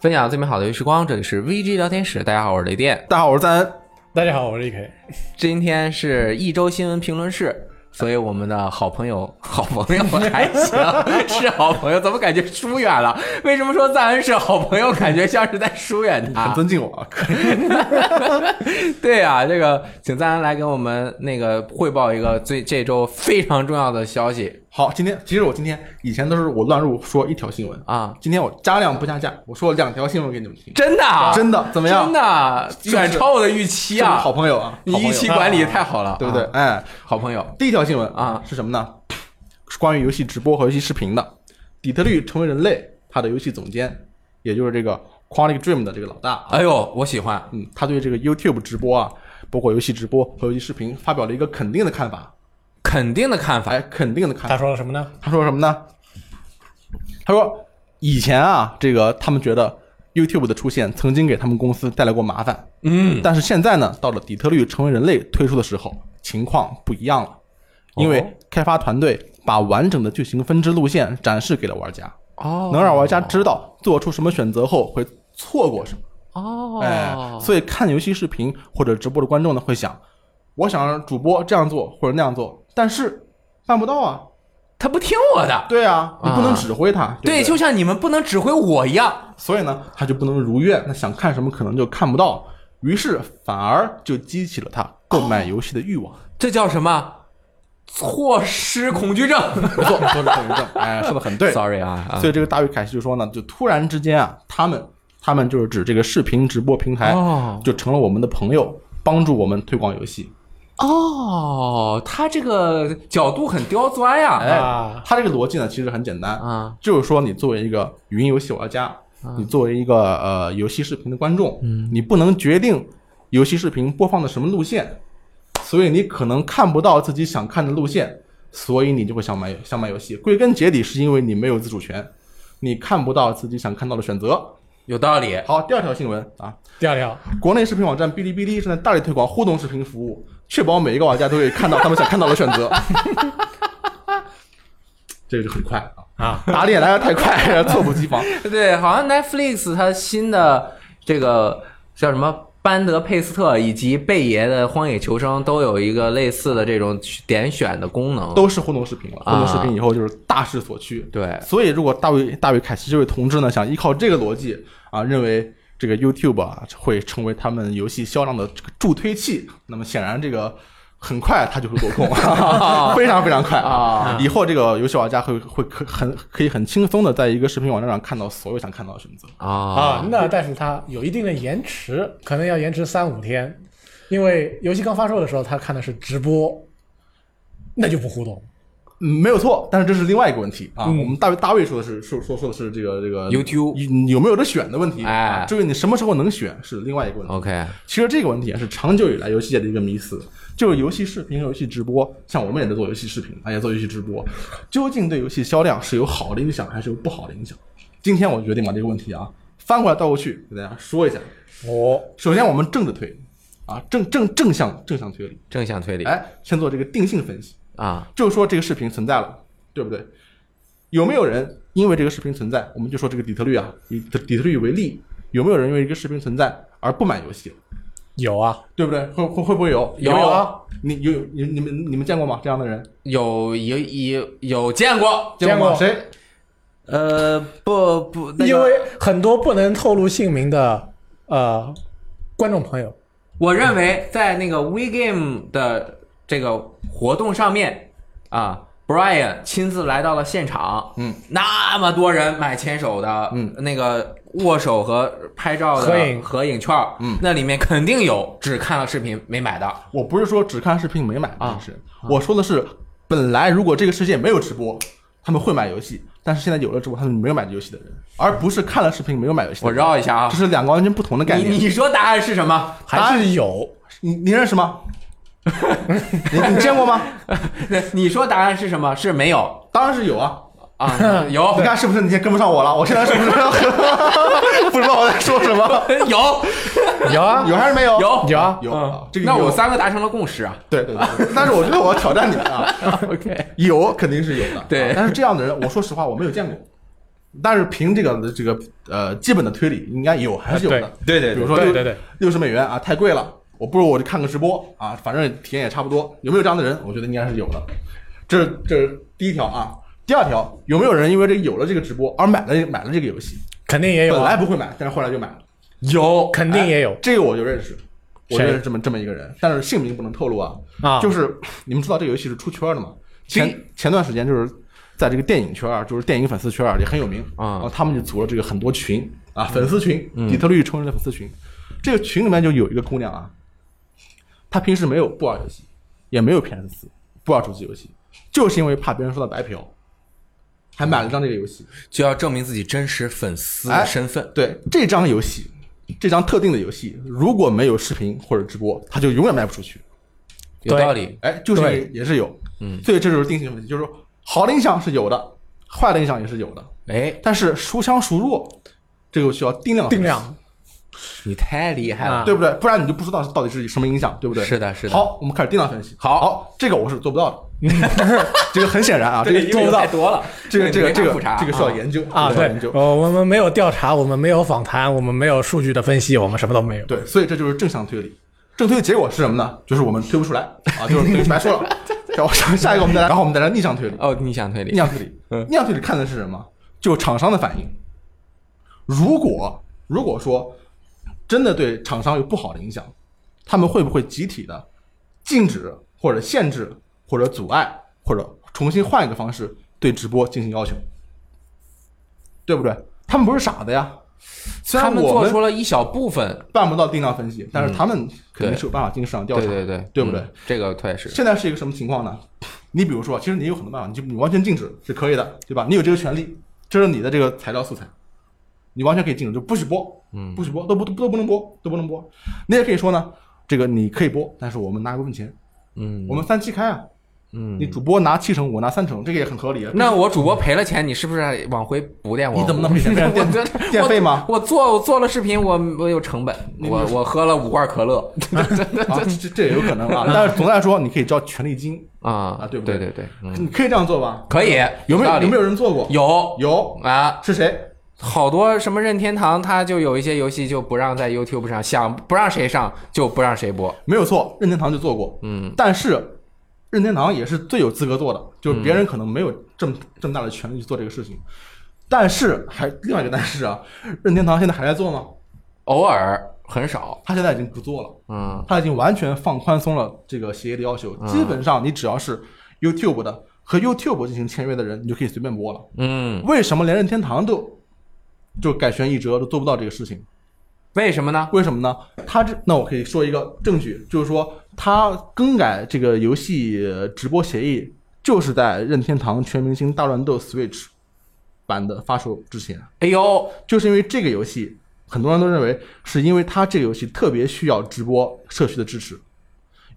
分享最美好的游戏时光，这里是 VG 聊天室。大家好，我是雷电。大家好，我是赞恩。大家好，我是 EK。今天是一周新闻评论室。所以我们的好朋友，好朋友还行，是好朋友，怎么感觉疏远了？为什么说赞恩是好朋友，感觉像是在疏远他？很尊敬我。对啊，这个请赞恩来给我们那个汇报一个最这周非常重要的消息。好，今天其实我今天以前都是我乱入说一条新闻啊，今天我加量不加价，我说两条新闻给你们听。真的？真的？怎么样？真的远超我的预期啊！好朋友啊，你预期管理太好了，对不对？哎，好朋友。第一条新闻啊是什么呢？是关于游戏直播和游戏视频的。底特律成为人类，他的游戏总监，也就是这个 Quantic Dream 的这个老大。哎呦，我喜欢。嗯，他对这个 YouTube 直播啊，包括游戏直播和游戏视频，发表了一个肯定的看法。肯定的看法，哎，肯定的看法。他说了什么呢？他说什么呢？他说以前啊，这个他们觉得 YouTube 的出现曾经给他们公司带来过麻烦，嗯，但是现在呢，到了底特律成为人类推出的时候，情况不一样了，因为开发团队把完整的剧情分支路线展示给了玩家，哦，能让玩家知道做出什么选择后会错过什么，哦，哎，所以看游戏视频或者直播的观众呢会想，我想让主播这样做或者那样做。但是办不到啊，他不听我的。对啊，你不能指挥他。对，就像你们不能指挥我一样。所以呢，他就不能如愿。那想看什么可能就看不到，于是反而就激起了他购买游戏的欲望。这叫什么？错失恐惧症。没错，错失恐惧症。哎，说的很对。Sorry 啊。所以这个大卫凯西就说呢，就突然之间啊，他们他们就是指这个视频直播平台，就成了我们的朋友，帮助我们推广游戏。哦，他这个角度很刁钻呀！哎，他这个逻辑呢，其实很简单啊，就是说，你作为一个云游戏玩家，你作为一个呃游戏视频的观众，你不能决定游戏视频播放的什么路线，所以你可能看不到自己想看的路线，所以你就会想买想买游戏。归根结底，是因为你没有自主权，你看不到自己想看到的选择。有道理。好，第二条新闻啊，第二条，国内视频网站哔哩哔哩正在大力推广互动视频服务。确保每一个玩家都可以看到他们想看到的选择，这个就很快啊啊！打脸来的太快，猝不及防。对，好像 Netflix 它新的这个叫什么班德佩斯特以及贝爷的《荒野求生》都有一个类似的这种点选的功能，都是互动视频了。互动视频以后就是大势所趋。对，所以如果大卫大卫凯奇这位同志呢，想依靠这个逻辑啊，认为。这个 YouTube 啊会成为他们游戏销量的这个助推器，那么显然这个很快它就会落空，非常非常快啊！以后这个游戏玩家会会可很可以很轻松的在一个视频网站上看到所有想看到的选择啊啊！那但是它有一定的延迟，可能要延迟三五天，因为游戏刚发售的时候他看的是直播，那就不互动。嗯，没有错，但是这是另外一个问题啊。我们大卫大卫说的是说说说的是这个这个 YouTube 有没有得选的问题。哎，至于你什么时候能选是另外一个问题。OK，其实这个问题啊是长久以来游戏界的一个迷思，就是游戏视频和游戏直播，像我们也在做游戏视频，也做游戏直播，究竟对游戏销量是有好的影响还是有不好的影响？今天我决定把这个问题啊翻过来倒过去给大家说一下。哦，首先我们正着推啊，正正正向正向推理，正向推理。哎，先做这个定性分析。啊，就是说这个视频存在了，对不对？有没有人因为这个视频存在，我们就说这个底特律啊，以底特律为例，有没有人因为这个视频存在而不买游戏？有啊，对不对？会会会不会有？有啊，你有你你们你们见过吗？这样的人？有有有有见过见过谁？呃，不不，因为很多不能透露姓名的呃观众朋友，我认为在那个 WeGame 的。这个活动上面啊，Brian 亲自来到了现场，嗯，那么多人买牵手的，嗯，那个握手和拍照的合影合影券，嗯，那里面肯定有只看了视频没买的。我不是说只看视频没买啊，是我说的是，本来如果这个世界没有直播，他们会买游戏，但是现在有了直播，他们没有买游戏的人，而不是看了视频没有买游戏。我绕一下啊，这是两个完全不同的概念。你说答案是什么？还是有？你你认识吗？你你见过吗？你说答案是什么？是没有？当然是有啊啊 有！你看是不是？你先跟不上我了？我现在是不是 不知道我在说什么？有有啊？有还是没有？有有啊有。这个那我们三个达成了共识啊！对对对。但是我觉得我要挑战你啊！OK，有肯定是有的。对，但是这样的人，我说实话我没有见过。但是凭这个这个呃基本的推理，应该有还是有的。对对比如说六对对对，六十美元啊，太贵了，我不如我去看个直播啊，反正体验也差不多。有没有这样的人？我觉得应该是有的。这是这是第一条啊。第二条，有没有人因为这个有了这个直播而买了买了这个游戏？肯定也有啊，本来不会买，但是后来就买了。有肯定也有这个我就认识，我认识这么这么一个人，但是姓名不能透露啊。啊，就是你们知道这个游戏是出圈的嘛？前前段时间就是在这个电影圈啊，就是电影粉丝圈啊也很有名啊然后他们就组了这个很多群啊，粉丝群，底特律成人的粉丝群。这个群里面就有一个姑娘啊，她平时没有不玩游戏，也没有 PS 四，不玩主机游戏，就是因为怕别人说她白嫖，还买了张这个游戏。就要证明自己真实粉丝哎的身份。对这张游戏，这张特定的游戏，如果没有视频或者直播，它就永远卖不出去。有道理。哎，就是也是有，嗯，所以这就是定性问题，就是说好的印象是有的，坏的印象也是有的，哎，但是孰强孰弱，这个需要定量定量，你太厉害了啊。对不对？不然你就不知道到底是什么影响，对不对？是的是的好，我们开始定量分析。好好，这个我是做不到的，这个很显然啊，这个做不到太，多了，这个这个这个这个需要研究啊，对这个需要研究，。呃我们没有调查，我们没有访谈，我们没有数据的分析，我们什么都没有。对，所以这就是正向推理。正推的结果是什么呢？就是我们推不出来啊，就是等于 白说了。然后下下一个我们再来，然后我们再来逆向推理。哦，逆向推理逆。向推理，嗯逆向推理看的是什么？就厂商的反应。如果如果说真的对厂商有不好的影响，他们会不会集体的禁止或者限制或者阻碍或者重新换一个方式对直播进行要求？对不对？他们不是傻子呀。虽他们做然我们出了一小部分，办不到定量分析，但是他们肯定是有办法进行市场调查，对对对，对不对嗯？这个确实。现在是一个什么情况呢？你比如说，其实你有很多办法，你就你完全禁止是可以的，对吧？你有这个权利，这是你的这个材料素材，你完全可以禁止，就不许播，嗯不许播，都不都不能播，都不能播。你也可以说呢，这个你可以播，但是我们拿一部分钱，嗯我们三七开啊，嗯你主播拿七成，我拿三成，这个也很合理啊。那我主播赔了钱，你是不是往回补点我？你怎么能赔钱 我电这电费吗？我做我做了视频，我我有成本，我我喝了五罐可乐 啊，这这也有可能啊。但是总的来说，你可以交权利金，啊啊对不对对对对，嗯，你可以这样做吧？可以，有没有有没有人做过？有有，啊？是谁？好多什么任天堂，它就有一些游戏就不让在 YouTube 上，想不让谁上就不让谁播。没有错，任天堂就做过。嗯，但是任天堂也是最有资格做的，就是别人可能没有这么这么大的权利去做这个事情。但是还另外一个但是啊，任天堂现在还在做吗？偶尔很少。他现在已经不做了，嗯他已经完全放宽松了这个协议的要求，基本上你只要是 YouTube 的和 YouTube 进行签约的人，你就可以随便播了。嗯，为什么连任天堂都就改弦易辙都做不到这个事情？为什么呢？为什么呢？他这那我可以说一个证据，就是说他更改这个游戏呃直播协议，就是在任天堂《全明星大乱斗 Switch》版的发售之前，哎呦，就是因为这个游戏，很多人都认为是因为它这个游戏特别需要直播社区的支持，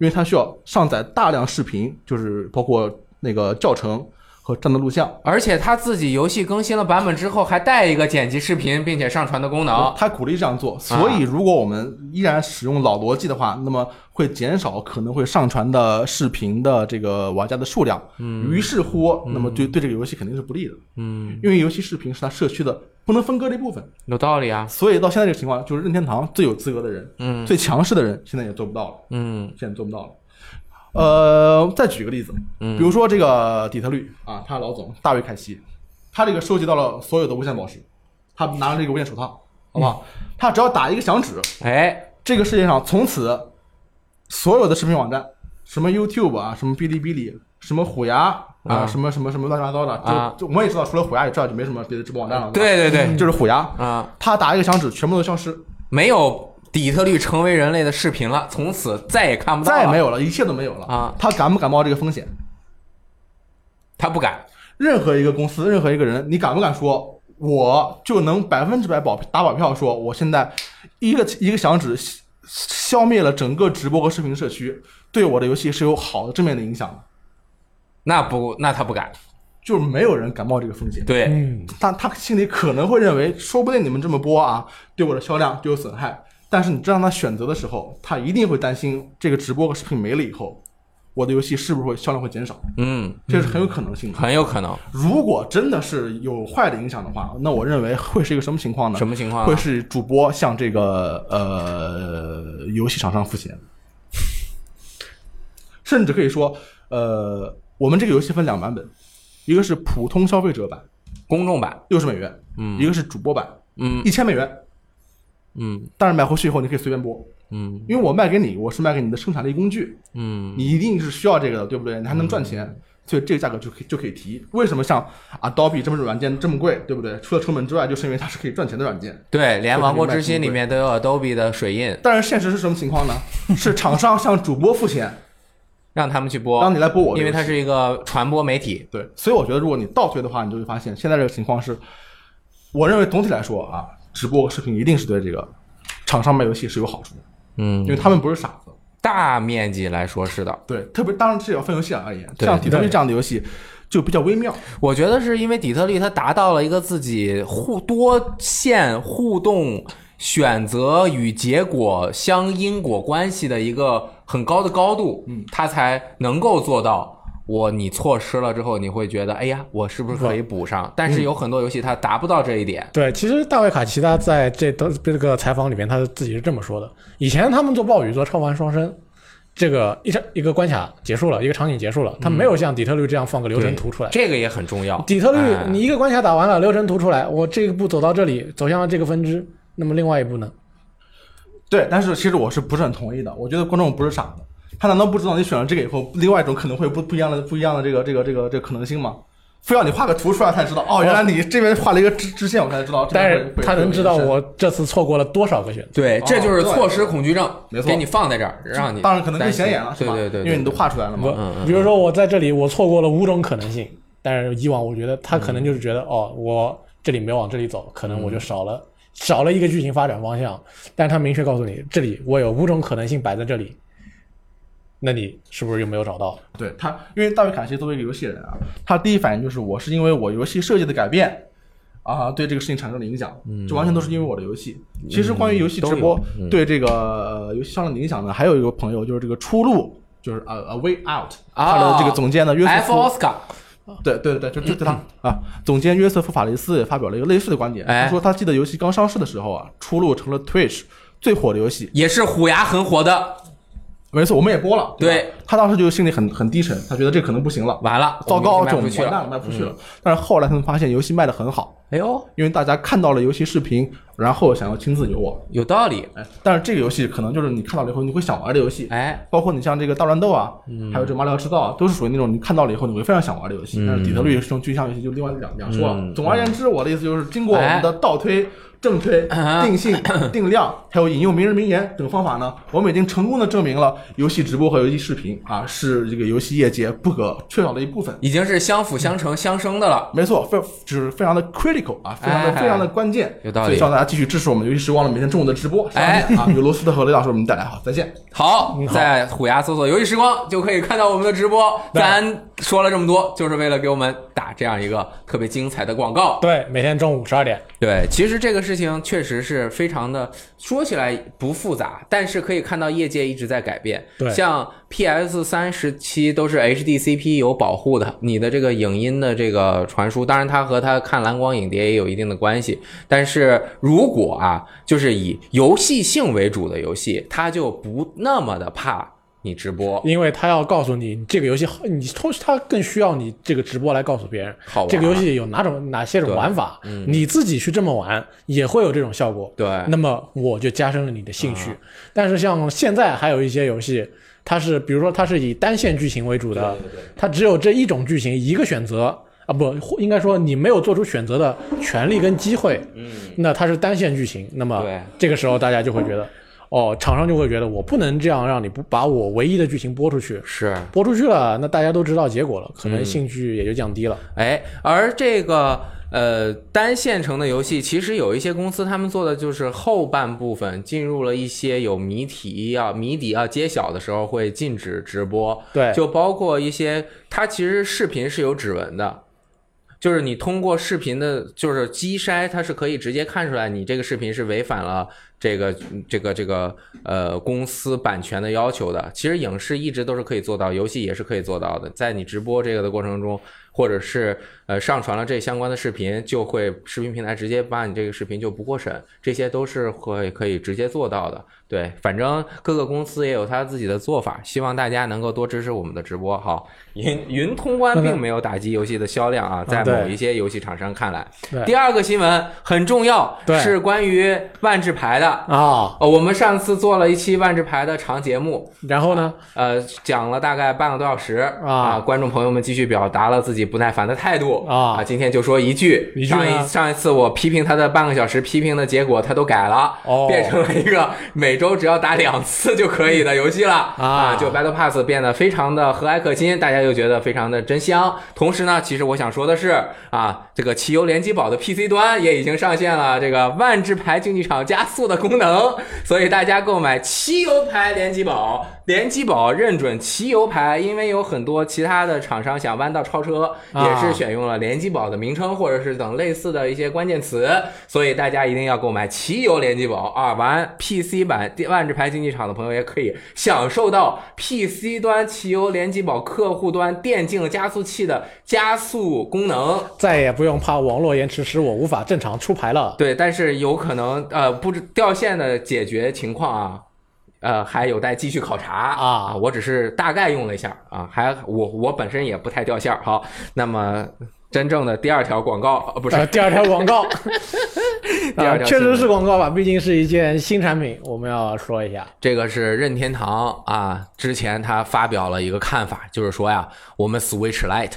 因为它需要上载大量视频，就是包括那个教程和战斗录像。而且他自己游戏更新了版本之后，还带一个剪辑视频并且上传的功能。他鼓励这样做，所以如果我们依然使用老逻辑的话，那么会减少可能会上传的视频的这个玩家的数量。嗯，于是乎，那么对对这个游戏肯定是不利的，嗯，因为游戏视频是他社区的不能分割的一部分。有道理啊。所以到现在这个情况，就是任天堂最有资格的人，嗯最强势的人，现在也做不到了，嗯现在做不到了。呃，再举个例子，嗯比如说这个底特律啊，他老总大卫凯西，他这个收集到了所有的无限宝石，他拿了这个无限手套，好不好？他只要打一个响指，哎，这个世界上从此所有的视频网站，什么 YouTube 啊，什么哔哩哔哩，什么虎牙啊，啊什么什么什么乱七八糟的，啊就就我们也知道，除了虎牙以外就没什么别的直播网站了。对对对，就是虎牙，啊，他打一个响指，全部都消失，没有底特律成为人类的视频了，从此再也看不到了。再也没有了，一切都没有了啊！他敢不敢冒这个风险？他不敢。任何一个公司，任何一个人，你敢不敢说，我就能百分之百保打保票说，我现在一个一个响指消灭了整个直播和视频社区，对我的游戏是有好的正面的影响的？那不，那他不敢。就是没有人敢冒这个风险。对，嗯，他他心里可能会认为，说不定你们这么播啊，对我的销量就有损害。但是你这让他选择的时候，他一定会担心这个直播和视频没了以后，我的游戏是不是会销量会减少？嗯，这是很有可能性的。很有可能。如果真的是有坏的影响的话，那我认为会是一个什么情况呢？什么情况啊？会是主播向这个呃游戏厂商付钱，甚至可以说，呃，我们这个游戏分两版本，一个是普通消费者版，公众版？六十美元，嗯一个是主播版，嗯一千美元。嗯但是买回去以后你可以随便播，嗯因为我卖给你，我是卖给你的生产力工具，嗯你一定是需要这个的，对不对？你还能赚钱，所以这个价格就可以就可以提。为什么像 Adobe 这么软件这么贵，对不对？除了成本之外，就是因为它是可以赚钱的软件。对，连《这王国之心》里面都有 Adobe 的水印，但是现实是什么情况呢？是厂商向主播付钱，让他们去播，让你来播我因为它是一个传播媒体。对，所以我觉得如果你倒推的话，你就会发现现在这个情况是，我认为总体来说啊，直播和视频一定是对这个厂商卖游戏是有好处的，嗯因为他们不是傻子。大面积来说是的，对，特别当然这也要分游戏而言，对像底特律这样的游戏就比较微妙。我觉得是因为底特律它达到了一个自己互多线互动、选择与结果相因果关系的一个很高的高度，嗯，它才能够做到。我你错失了之后，你会觉得，哎呀，我是不是可以补上？但是有很多游戏它达不到这一点。对，其实大卫卡奇他在这都这个采访里面，他自己是这么说的：以前他们做暴雨、做超凡双生，这个一场一个关卡结束了，一个场景结束了，他没有像底特律这样放个流程图出来。这个也很重要。底特律哎，你一个关卡打完了，流程图出来，我这一步走到这里，走向了这个分支，那么另外一步呢？对，但是其实我是不是很同意的？我觉得观众不是傻子，他难道不知道你选了这个以后，另外一种可能会不不一样的不一样的这个这个这个这个可能性吗？非要你画个图出来才知道，哦，原来你这边画了一个支支线，我才知道。但是他能知道。我这次错过了多少个选择。对，这就是错失恐惧症，没错给你放在这儿，让你当然可能更显眼了，是吧？对对对，因为你都画出来了嘛。我嗯嗯比如说我在这里我错过了五种可能性，但是以往我觉得他可能就是觉得、哦，我这里没往这里走，可能我就少了、少了一个剧情发展方向。但是他明确告诉你，这里我有五种可能性摆在这里，那你是不是又没有找到？对他，因为大卫卡西作为一个游戏人啊，他第一反应就是我是因为我游戏设计的改变啊，对这个事情产生了影响，这完全都是因为我的游戏。其实关于游戏直播对这个呃游戏上的影响呢，还有一个朋友就是这个出路，就是呃 A Way Out，啊他的这个总监呢约瑟夫，奥斯卡，对对对，就就就他 啊，总监约瑟夫法雷斯也发表了一个类似的观点，哎。他说他记得游戏刚上市的时候啊，出路成了 Twitch 最火的游戏，也是虎牙很火的，没错，我们也播了，吧对他当时就心里很很低沉，他觉得这可能不行了。完了，糟糕，我这完蛋了，卖不出去了。但是后来他们发现游戏卖的很好，哎呦，因为大家看到了游戏视频，然后想要亲自游玩。有道理，哎，但是这个游戏可能就是你看到了以后你会想玩的游戏，哎，包括你像这个大乱斗啊，嗯还有这马里奥制造啊，都是属于那种你看到了以后你会非常想玩的游戏。但是底特律这种具象游戏就另外两两说了。嗯总而言之，我的意思就是经过我们的倒推。正推、啊定性、定量，还有引用名人名言等方法呢，我们已经成功的证明了游戏直播和游戏视频啊是这个游戏业界不可缺少的一部分。已经是相辅相成、相生的了。没错，非就是非常的 critical 啊，非常的哎非常的关键，有道理所以希望大家继续支持我们游戏时光的每天中午的直播。哎啊，由罗斯特和雷老师为我们带来，好，再见。好，在虎牙搜索“游戏时光”就可以看到我们的直播。咱说了这么多，就是为了给我们打这样一个特别精彩的广告。对，每天中午十二点。对，其实这个事情确实是非常的，说起来不复杂，但是可以看到业界一直在改变。对像 PS 三时期都是 HDCP 有保护的，你的这个影音的这个传输，当然它和它看蓝光影碟也有一定的关系。但是如果啊，就是以游戏性为主的游戏，它就不那么的怕你直播。因为他要告诉你这个游戏，你同时他更需要你这个直播来告诉别人好这个游戏有哪种哪些种玩法，你自己去这么玩也会有这种效果。对那么我就加深了你的兴趣。但是像现在还有一些游戏，它是比如说它是以单线剧情为主的，它只有这一种剧情一个选择。啊，不，应该说你没有做出选择的权利跟机会，嗯，那它是单线剧情，那么这个时候大家就会觉得，哦，厂商就会觉得我不能这样让你不把我唯一的剧情播出去，是，播出去了，那大家都知道结果了，可能兴趣也就降低了。哎，而这个呃单线程的游戏，其实有一些公司他们做的就是后半部分进入了一些有谜题要谜底要揭晓的时候会禁止直播，对，就包括一些它其实视频是有指纹的。就是你通过视频的，就是机筛，它是可以直接看出来你这个视频是违反了这个这个这个呃公司版权的要求的。其实影视一直都是可以做到，游戏也是可以做到的。在你直播这个的过程中，或者是呃上传了这相关的视频，就会视频平台直接把你这个视频就不过审，这些都是会可以直接做到的。对，反正各个公司也有他自己的做法，希望大家能够多支持我们的直播。哈，云云通关并没有打击游戏的销量啊，在某一些游戏厂商看来。对第二个新闻很重要，对是关于万智牌的。啊，呃，我们上次做了一期万智牌的长节目，然后呢？呃，讲了大概半个多小时。啊。观众朋友们继续表达了自己不耐烦的态度。啊。今天就说一句，一句上一上一次我批评他的半个小时批评的结果他都改了，哦。变成了一个每周只要打两次就可以的游戏了。啊。就 Battle Pass 变得非常的和蔼可亲，大家又觉得非常的真香。同时呢，其实我想说的是啊，这个汽油联机宝的 PC 端也已经上线了这个万智牌竞技场加速的功能，所以大家购买汽油牌联机宝，联机宝认准汽油牌，因为有很多其他的厂商想弯道超车，啊也是选用了联机宝的名称或者是等类似的一些关键词，所以大家一定要购买汽油联机宝啊！玩 PC 版万智牌竞技场的朋友也可以享受到 PC 端汽油联机宝客户端电竞加速器的加速功能。再也不用怕网络延迟使我无法正常出牌了。对，但是有可能呃不知掉线的解决情况啊，呃还有待继续考察啊我只是大概用了一下啊，还我我本身也不太掉线儿。好，那么真正的第二条广告呃不是呃，第二条广告，第二啊，确实是广告吧，毕竟是一件新产品，我们要说一下。这个是任天堂啊，之前他发表了一个看法，就是说呀，我们 Switch Lite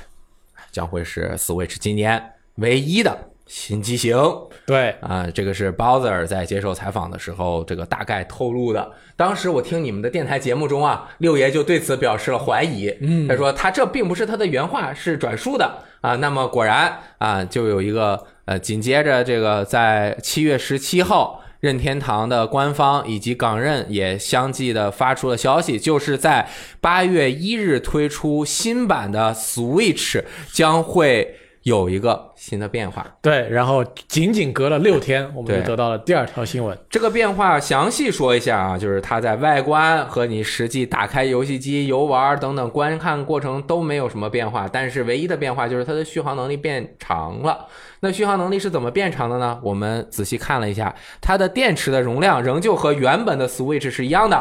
将会是 Switch 今年唯一的新机型对，啊。这个是 Bowser 在接受采访的时候，这个大概透露的。当时我听你们的电台节目中啊，六爷就对此表示了怀疑，嗯，他说他这并不是他的原话，是转述的啊。那么果然啊，就有一个呃，紧接着这个在七月十七号。任天堂的官方以及港任也相继的发出了消息，就是在八月一日推出新版的 Switch 将会有一个新的变化。对，然后仅仅隔了六天，我们就得到了第二条新闻。这个变化详细说一下啊，就是它在外观和你实际打开游戏机、游玩等等观看过程都没有什么变化，但是唯一的变化就是它的续航能力变长了。那续航能力是怎么变长的呢？我们仔细看了一下，它的电池的容量仍旧和原本的 Switch 是一样的，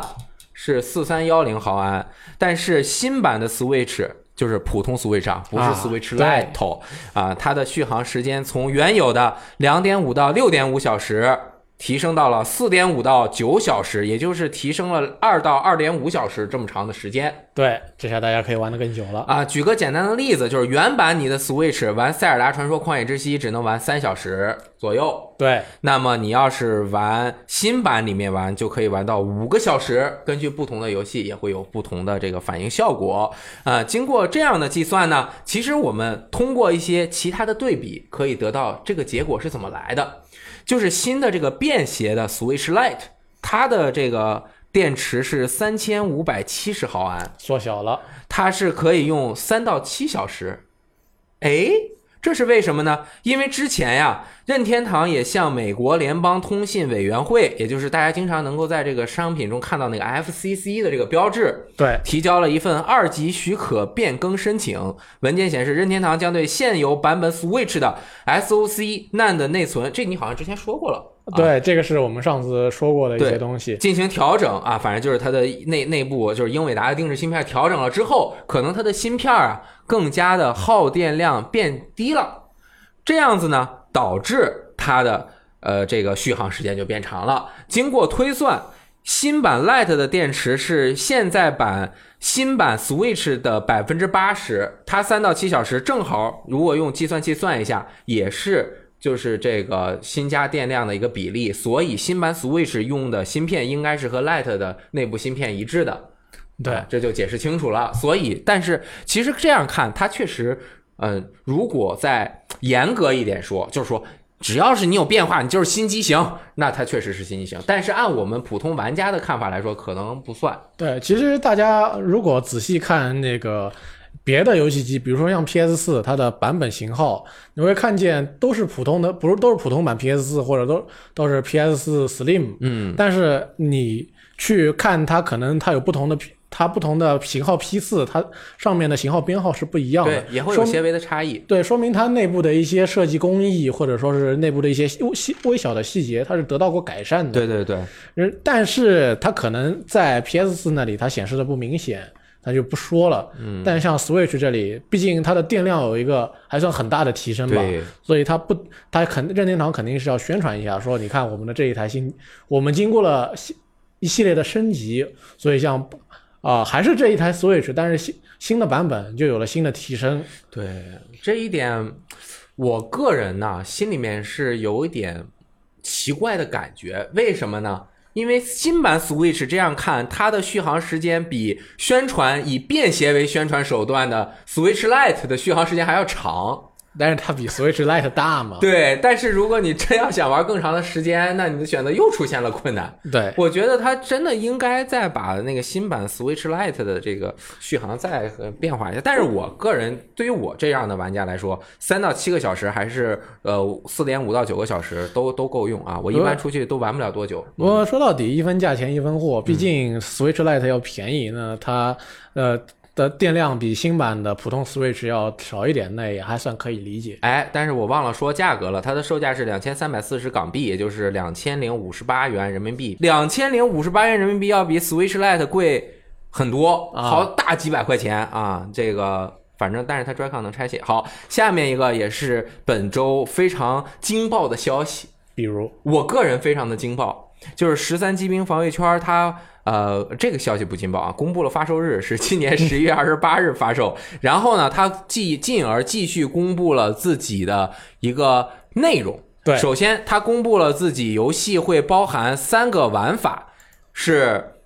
是四三幺零毫安，但是新版的 Switch。就是普通 Switch 啊，不是啊 Switch Lite 啊，它的续航时间从原有的两点五到六点五小时，提升到了四点五到九小时，也就是提升了二到二点五小时这么长的时间对，这下大家可以玩得更久了。啊。举个简单的例子，就是原版你的 Switch 玩《塞尔达传说：旷野之息》只能玩三小时左右，对，那么你要是玩新版里面玩，就可以玩到五个小时。根据不同的游戏，也会有不同的这个反应效果。呃，经过这样的计算呢，其实我们通过一些其他的对比，可以得到这个结果是怎么来的。就是新的这个便携的 Switch Lite，它的这个电池是三千五百七十毫安，缩小了。它是可以用三到七小时。哎，这是为什么呢？因为之前呀，任天堂也向美国联邦通信委员会，也就是大家经常能够在这个商品中看到那个 FCC 的这个标志，对，提交了一份二级许可变更申请。文件显示，任天堂将对现有版本 Switch 的 SOC NAND 内存，这你好像之前说过了。啊对，这个是我们上次说过的一些东西。进行调整啊，反正就是它的内内部就是英伟达的定制芯片调整了之后，可能它的芯片啊更加的耗电量变低了，这样子呢导致它的呃这个续航时间就变长了。经过推算，新版 Lite 的电池是现在版新版 Switch 的百分之八十，它三到七小时正好，如果用计算器算一下，也是。就是这个新加电量的一个比例，所以新版 Switch 用的芯片应该是和 Lite 的内部芯片一致的。对啊，这就解释清楚了。所以，但是其实这样看，它确实，嗯、如果再严格一点说，就是说，只要是你有变化，你就是新机型，那它确实是新机型。但是按我们普通玩家的看法来说，可能不算。对，其实大家如果仔细看那个别的游戏机，比如说像 PS 四，它的版本型号，你会看见都是普通的，不是都是普通版 PS 四，或者都都是 PS 四 Slim，嗯，但是你去看它，可能它有不同的它不同的型号批次，它上面的型号编号是不一样的对，，也会有些微的差异。对，说明它内部的一些设计工艺，或者说是内部的一些微细微小的细节，它是得到过改善的。对对对，嗯，但是它可能在 PS 四那里它显示的不明显，那就不说了。嗯，但像 Switch 这里，毕竟它的电量有一个还算很大的提升吧，对所以它不，它肯任天堂肯定是要宣传一下，说你看我们的这一台新，我们经过了系一系列的升级，所以像啊、还是这一台 Switch，但是新新的版本就有了新的提升。对这一点，我个人呢心里面是有一点奇怪的感觉。为什么呢？因为新版 Switch 这样看，它的续航时间比宣传以便携为宣传手段的 Switch Lite 的续航时间还要长。但是它比 Switch Lite 大嘛？对，但是如果你真要想玩更长的时间，那你的选择又出现了困难。对，我觉得它真的应该再把那个新版 Switch Lite 的这个续航再呃变化一下。但是我个人对于我这样的玩家来说，三到七个小时还是呃四点五到九个小时都都够用啊。我一般出去都玩不了多久。不过说到底，一分价钱一分货，毕竟 Switch Lite 要便宜呢，它呃的电量比新版的普通 Switch 要少一点，那也还算可以理解。哎，但是我忘了说价格了，它的售价是两千三百四十港币，也就是两千零五十八元人民币。两千零五十八元人民币要比 Switch Lite 贵很多，啊好大几百块钱啊！这个反正，但是它 Joy-Con 能拆卸。好，下面一个也是本周非常惊爆的消息，比如，我个人非常的惊爆，就是十三机兵防卫圈它。呃，这个消息不劲爆啊！公布了发售日是今年十一月二十八日发售，然后呢，它继进而继续公布了自己的一个内容。对首先它公布了自己游戏会包含三个玩法，是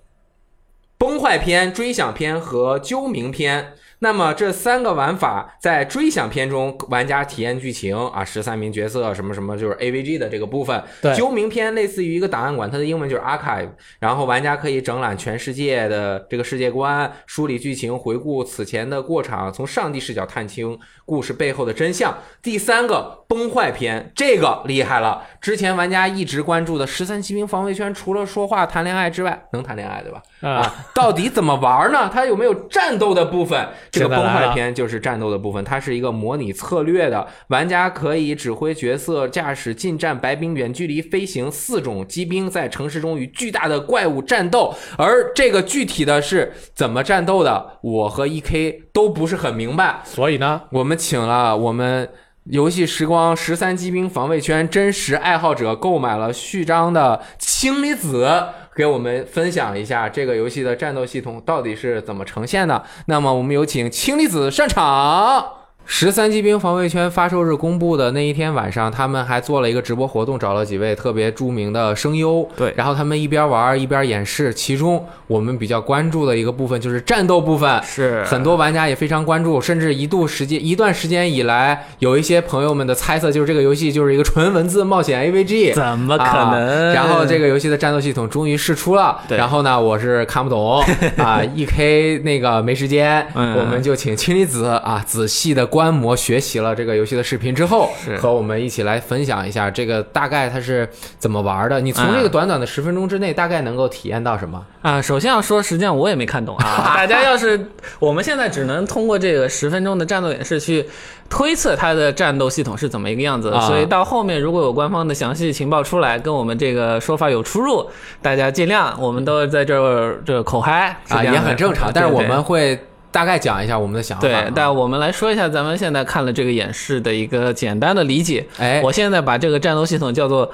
崩坏篇、追想篇和究明篇。那么这三个玩法在追想篇中，玩家体验剧情啊，十三名角色什么什么，就是 AVG 的这个部分。对究明篇类似于一个档案馆，它的英文就是 archive，然后玩家可以整览全世界的这个世界观，梳理剧情，回顾此前的过场，从上帝视角探清故事背后的真相。第三个崩坏篇，这个厉害了，之前玩家一直关注的十三骑兵防卫圈，除了说话谈恋爱之外，能谈恋爱对吧？啊，到底怎么玩呢？它有没有战斗的部分？这个崩坏篇就是战斗的部分，它是一个模拟策略的，玩家可以指挥角色驾驶近战白兵远距离飞行四种机兵，在城市中与巨大的怪物战斗。而这个具体的是怎么战斗的，我和 E K 都不是很明白。所以呢，我们请了我们游戏时光十三机兵防卫圈真实爱好者购买了序章的氢离子，给我们分享一下这个游戏的战斗系统到底是怎么呈现的。那么我们有请氢离子上场。十三机兵防卫圈发售日公布的那一天晚上，他们还做了一个直播活动，找了几位特别著名的声优，对然后他们一边玩一边演示。其中我们比较关注的一个部分就是战斗部分，是很多玩家也非常关注，甚至一度时间一段时间以来，有一些朋友们的猜测就是这个游戏就是一个纯文字冒险 AVG。怎么可啊能？然后这个游戏的战斗系统终于试出了，对然后呢，我是看不懂 啊，E K 那个没时间，嗯我们就请氢离子啊仔细的观摩学习了这个游戏的视频之后是，和我们一起来分享一下这个大概它是怎么玩的。你从嗯这个短短的十分钟之内，大概能够体验到什么？啊，首先要说，实际上我也没看懂啊。大家要是我们现在只能通过这个十分钟的战斗演示去推测它的战斗系统是怎么一个样子，啊所以到后面如果有官方的详细情报出来，跟我们这个说法有出入，大家尽量，我们都在这儿这口嗨啊，也很正常，但是我们会大概讲一下我们的想法啊。对，但我们来说一下咱们现在看了这个演示的一个简单的理解。哎，我现在把这个战斗系统叫做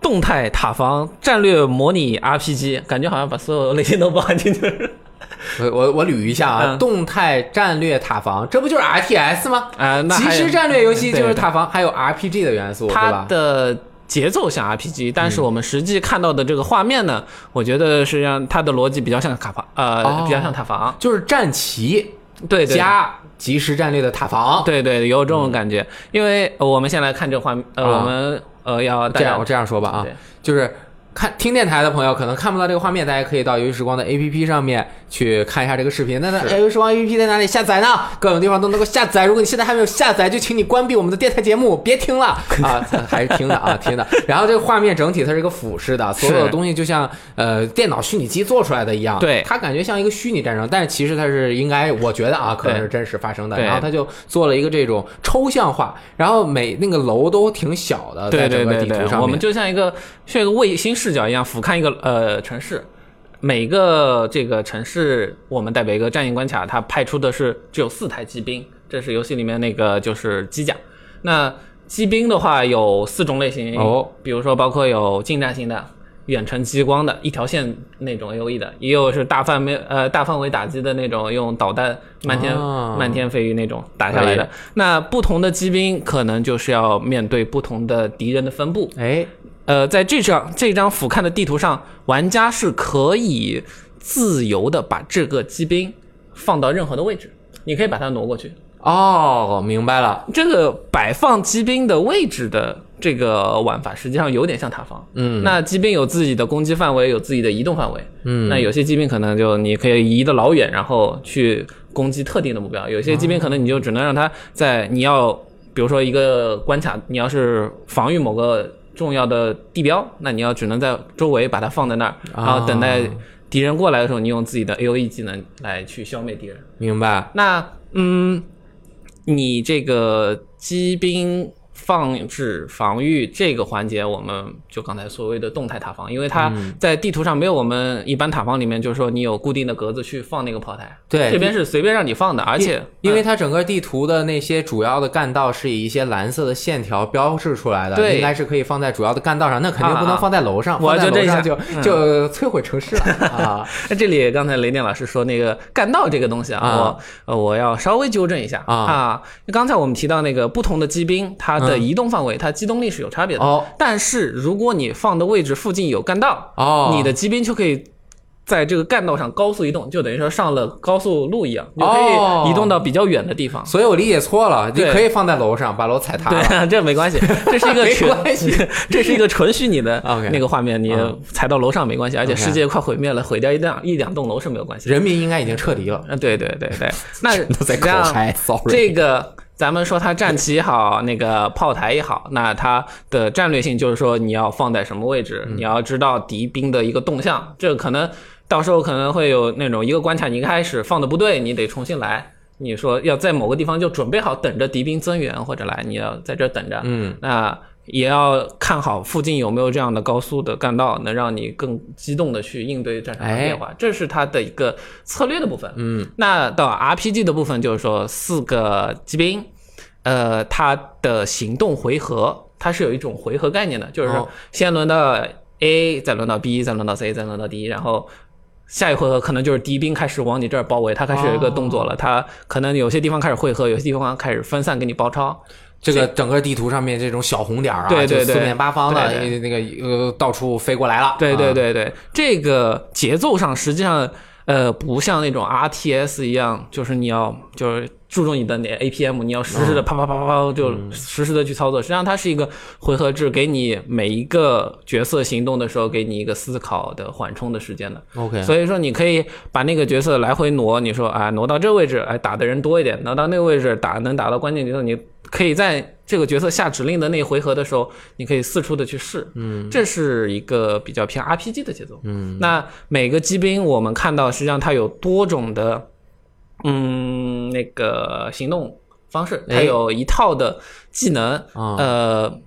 动态塔防战略模拟 RPG，感觉好像把所有类型都包含进去了。我我我捋一下啊，嗯动态战略塔防，这不就是 RTS 吗？啊、那即时战略游戏就是塔防，还有 RPG 的元素，对它吧？的节奏像 RPG，但是我们实际看到的这个画面呢，我觉得实际上它的逻辑比较像卡房，呃，哦。比较像塔防。就是战旗对对。加即时战略的塔防。对对，有这种感觉，因为呃我们先来看这个画面，呃，啊。我们呃要这样我这样说吧啊，就是看听电台的朋友可能看不到这个画面，大家可以到游戏时光的 APP 上面去看一下这个视频。那那 A 时光 APP 在哪里下载呢？各种地方都能够下载。如果你现在还没有下载，就请你关闭我们的电台节目，别听了 啊，还是听的啊，听的。然后这个画面整体它是一个俯视的，所有的东西就像呃电脑虚拟机做出来的一样，对它感觉像一个虚拟战争，但是其实它是应该，我觉得啊，可能是真实发生的。然后它就做了一个这种抽象化，然后每那个楼都挺小的，在整个地图上面。我们就像一个像一个卫星视角一样俯瞰一个呃城市。每个这个城市，我们代表一个战役关卡，它派出的是只有四台机兵，这是游戏里面那个就是机甲。那机兵的话有四种类型哦，比如说包括有近战型的、远程激光的、一条线那种 A O E 的，也有是大范围呃大范围打击的那种，用导弹漫天、哦漫天飞鱼那种打下来的。那不同的机兵可能就是要面对不同的敌人的分布。哎，呃，在这张这张俯瞰的地图上，玩家是可以自由的把这个机兵放到任何的位置，你可以把它挪过去。哦，明白了，这个摆放机兵的位置的这个玩法，实际上有点像塔防。嗯，那机兵有自己的攻击范围，有自己的移动范围。嗯那有些机兵可能就你可以移得老远，然后去攻击特定的目标；有些机兵可能你就只能让它在你要，比如说一个关卡，你要是防御某个重要的地标，那你要只能在周围把它放在那儿，然后等待敌人过来的时候，你用自己的 A O E 技能来去消灭敌人。明白。那嗯，你这个机兵放置防御这个环节，我们就刚才所谓的动态塔防，因为它嗯。在地图上没有我们一般塔防里面，就是说你有固定的格子去放那个炮台，对这边是随便让你放的，而且因为它整个地图的那些主要的干道是以一些蓝色的线条标示出来的，对。应该是可以放在主要的干道上，那肯定不能放在楼上，啊我放在就这一下楼上就嗯。就摧毁城市了啊！那这里刚才雷电老师说那个干道这个东西啊，啊。我呃我要稍微纠正一下啊。刚才我们提到那个不同的机兵，它的嗯移动范围、它机动力是有差别的。哦但是如果你放的位置附近有干道，哦你的机兵就可以。在这个干道上高速移动，就等于说上了高速路一样，你可哦以移动到比较远的地方。所以我理解错了，你可以放在楼上，把楼踩塌了。对，这没关系，这是一个 没纯关系，这是一个纯虚拟的那个画面，你嗯踩到楼上没关系，而且世界快毁灭了，毁掉一两一两栋楼是没有关系。人民应该已经撤离了，嗯，对对对对，那这样。这个咱们说它战旗也好，那个炮台也好，那它的战略性就是说你要放在什么位置，你要知道敌兵的一个动向，这个可能到时候可能会有那种一个关卡，你一开始放的不对，你得重新来。你说要在某个地方就准备好等着敌兵增援或者来，你要在这等着。嗯，那也要看好附近有没有这样的高速的干道，能让你更机动的去应对战场的变化，这是它的一个策略的部分。嗯，那到 RPG 的部分，就是说四个机兵，呃，它的行动回合，它是有一种回合概念的，就是哦说先轮到 A，再轮到 B，再轮到 C，再轮到 D，然后。下一回合可能就是敌兵开始往你这儿包围，它开始有一个动作了，它可能有些地方开始汇合，有些地方开始分散给你包抄。这个整个地图上面这种小红点儿啊，对对对四面八方的对那个呃到处飞过来了。对对啊，对对，这个节奏上实际上呃不像那种 RTS 一样，就是你要就是注重你的那 APM，你要实时的啪啪啪啪啪就实时的去操作。实际上它是一个回合制，给你每一个角色行动的时候给你一个思考的缓冲的时间的。OK，所以说你可以把那个角色来回挪，你说啊挪到这个位置，哎打的人多一点，挪到那个位置打能打到关键节奏，你可以在这个角色下指令的那一回合的时候，你可以四处的去试，嗯，这是一个比较偏 RPG 的节奏，嗯，那每个机兵我们看到实际上它有多种的，嗯，那个行动方式，它哎有一套的技能，啊。呃。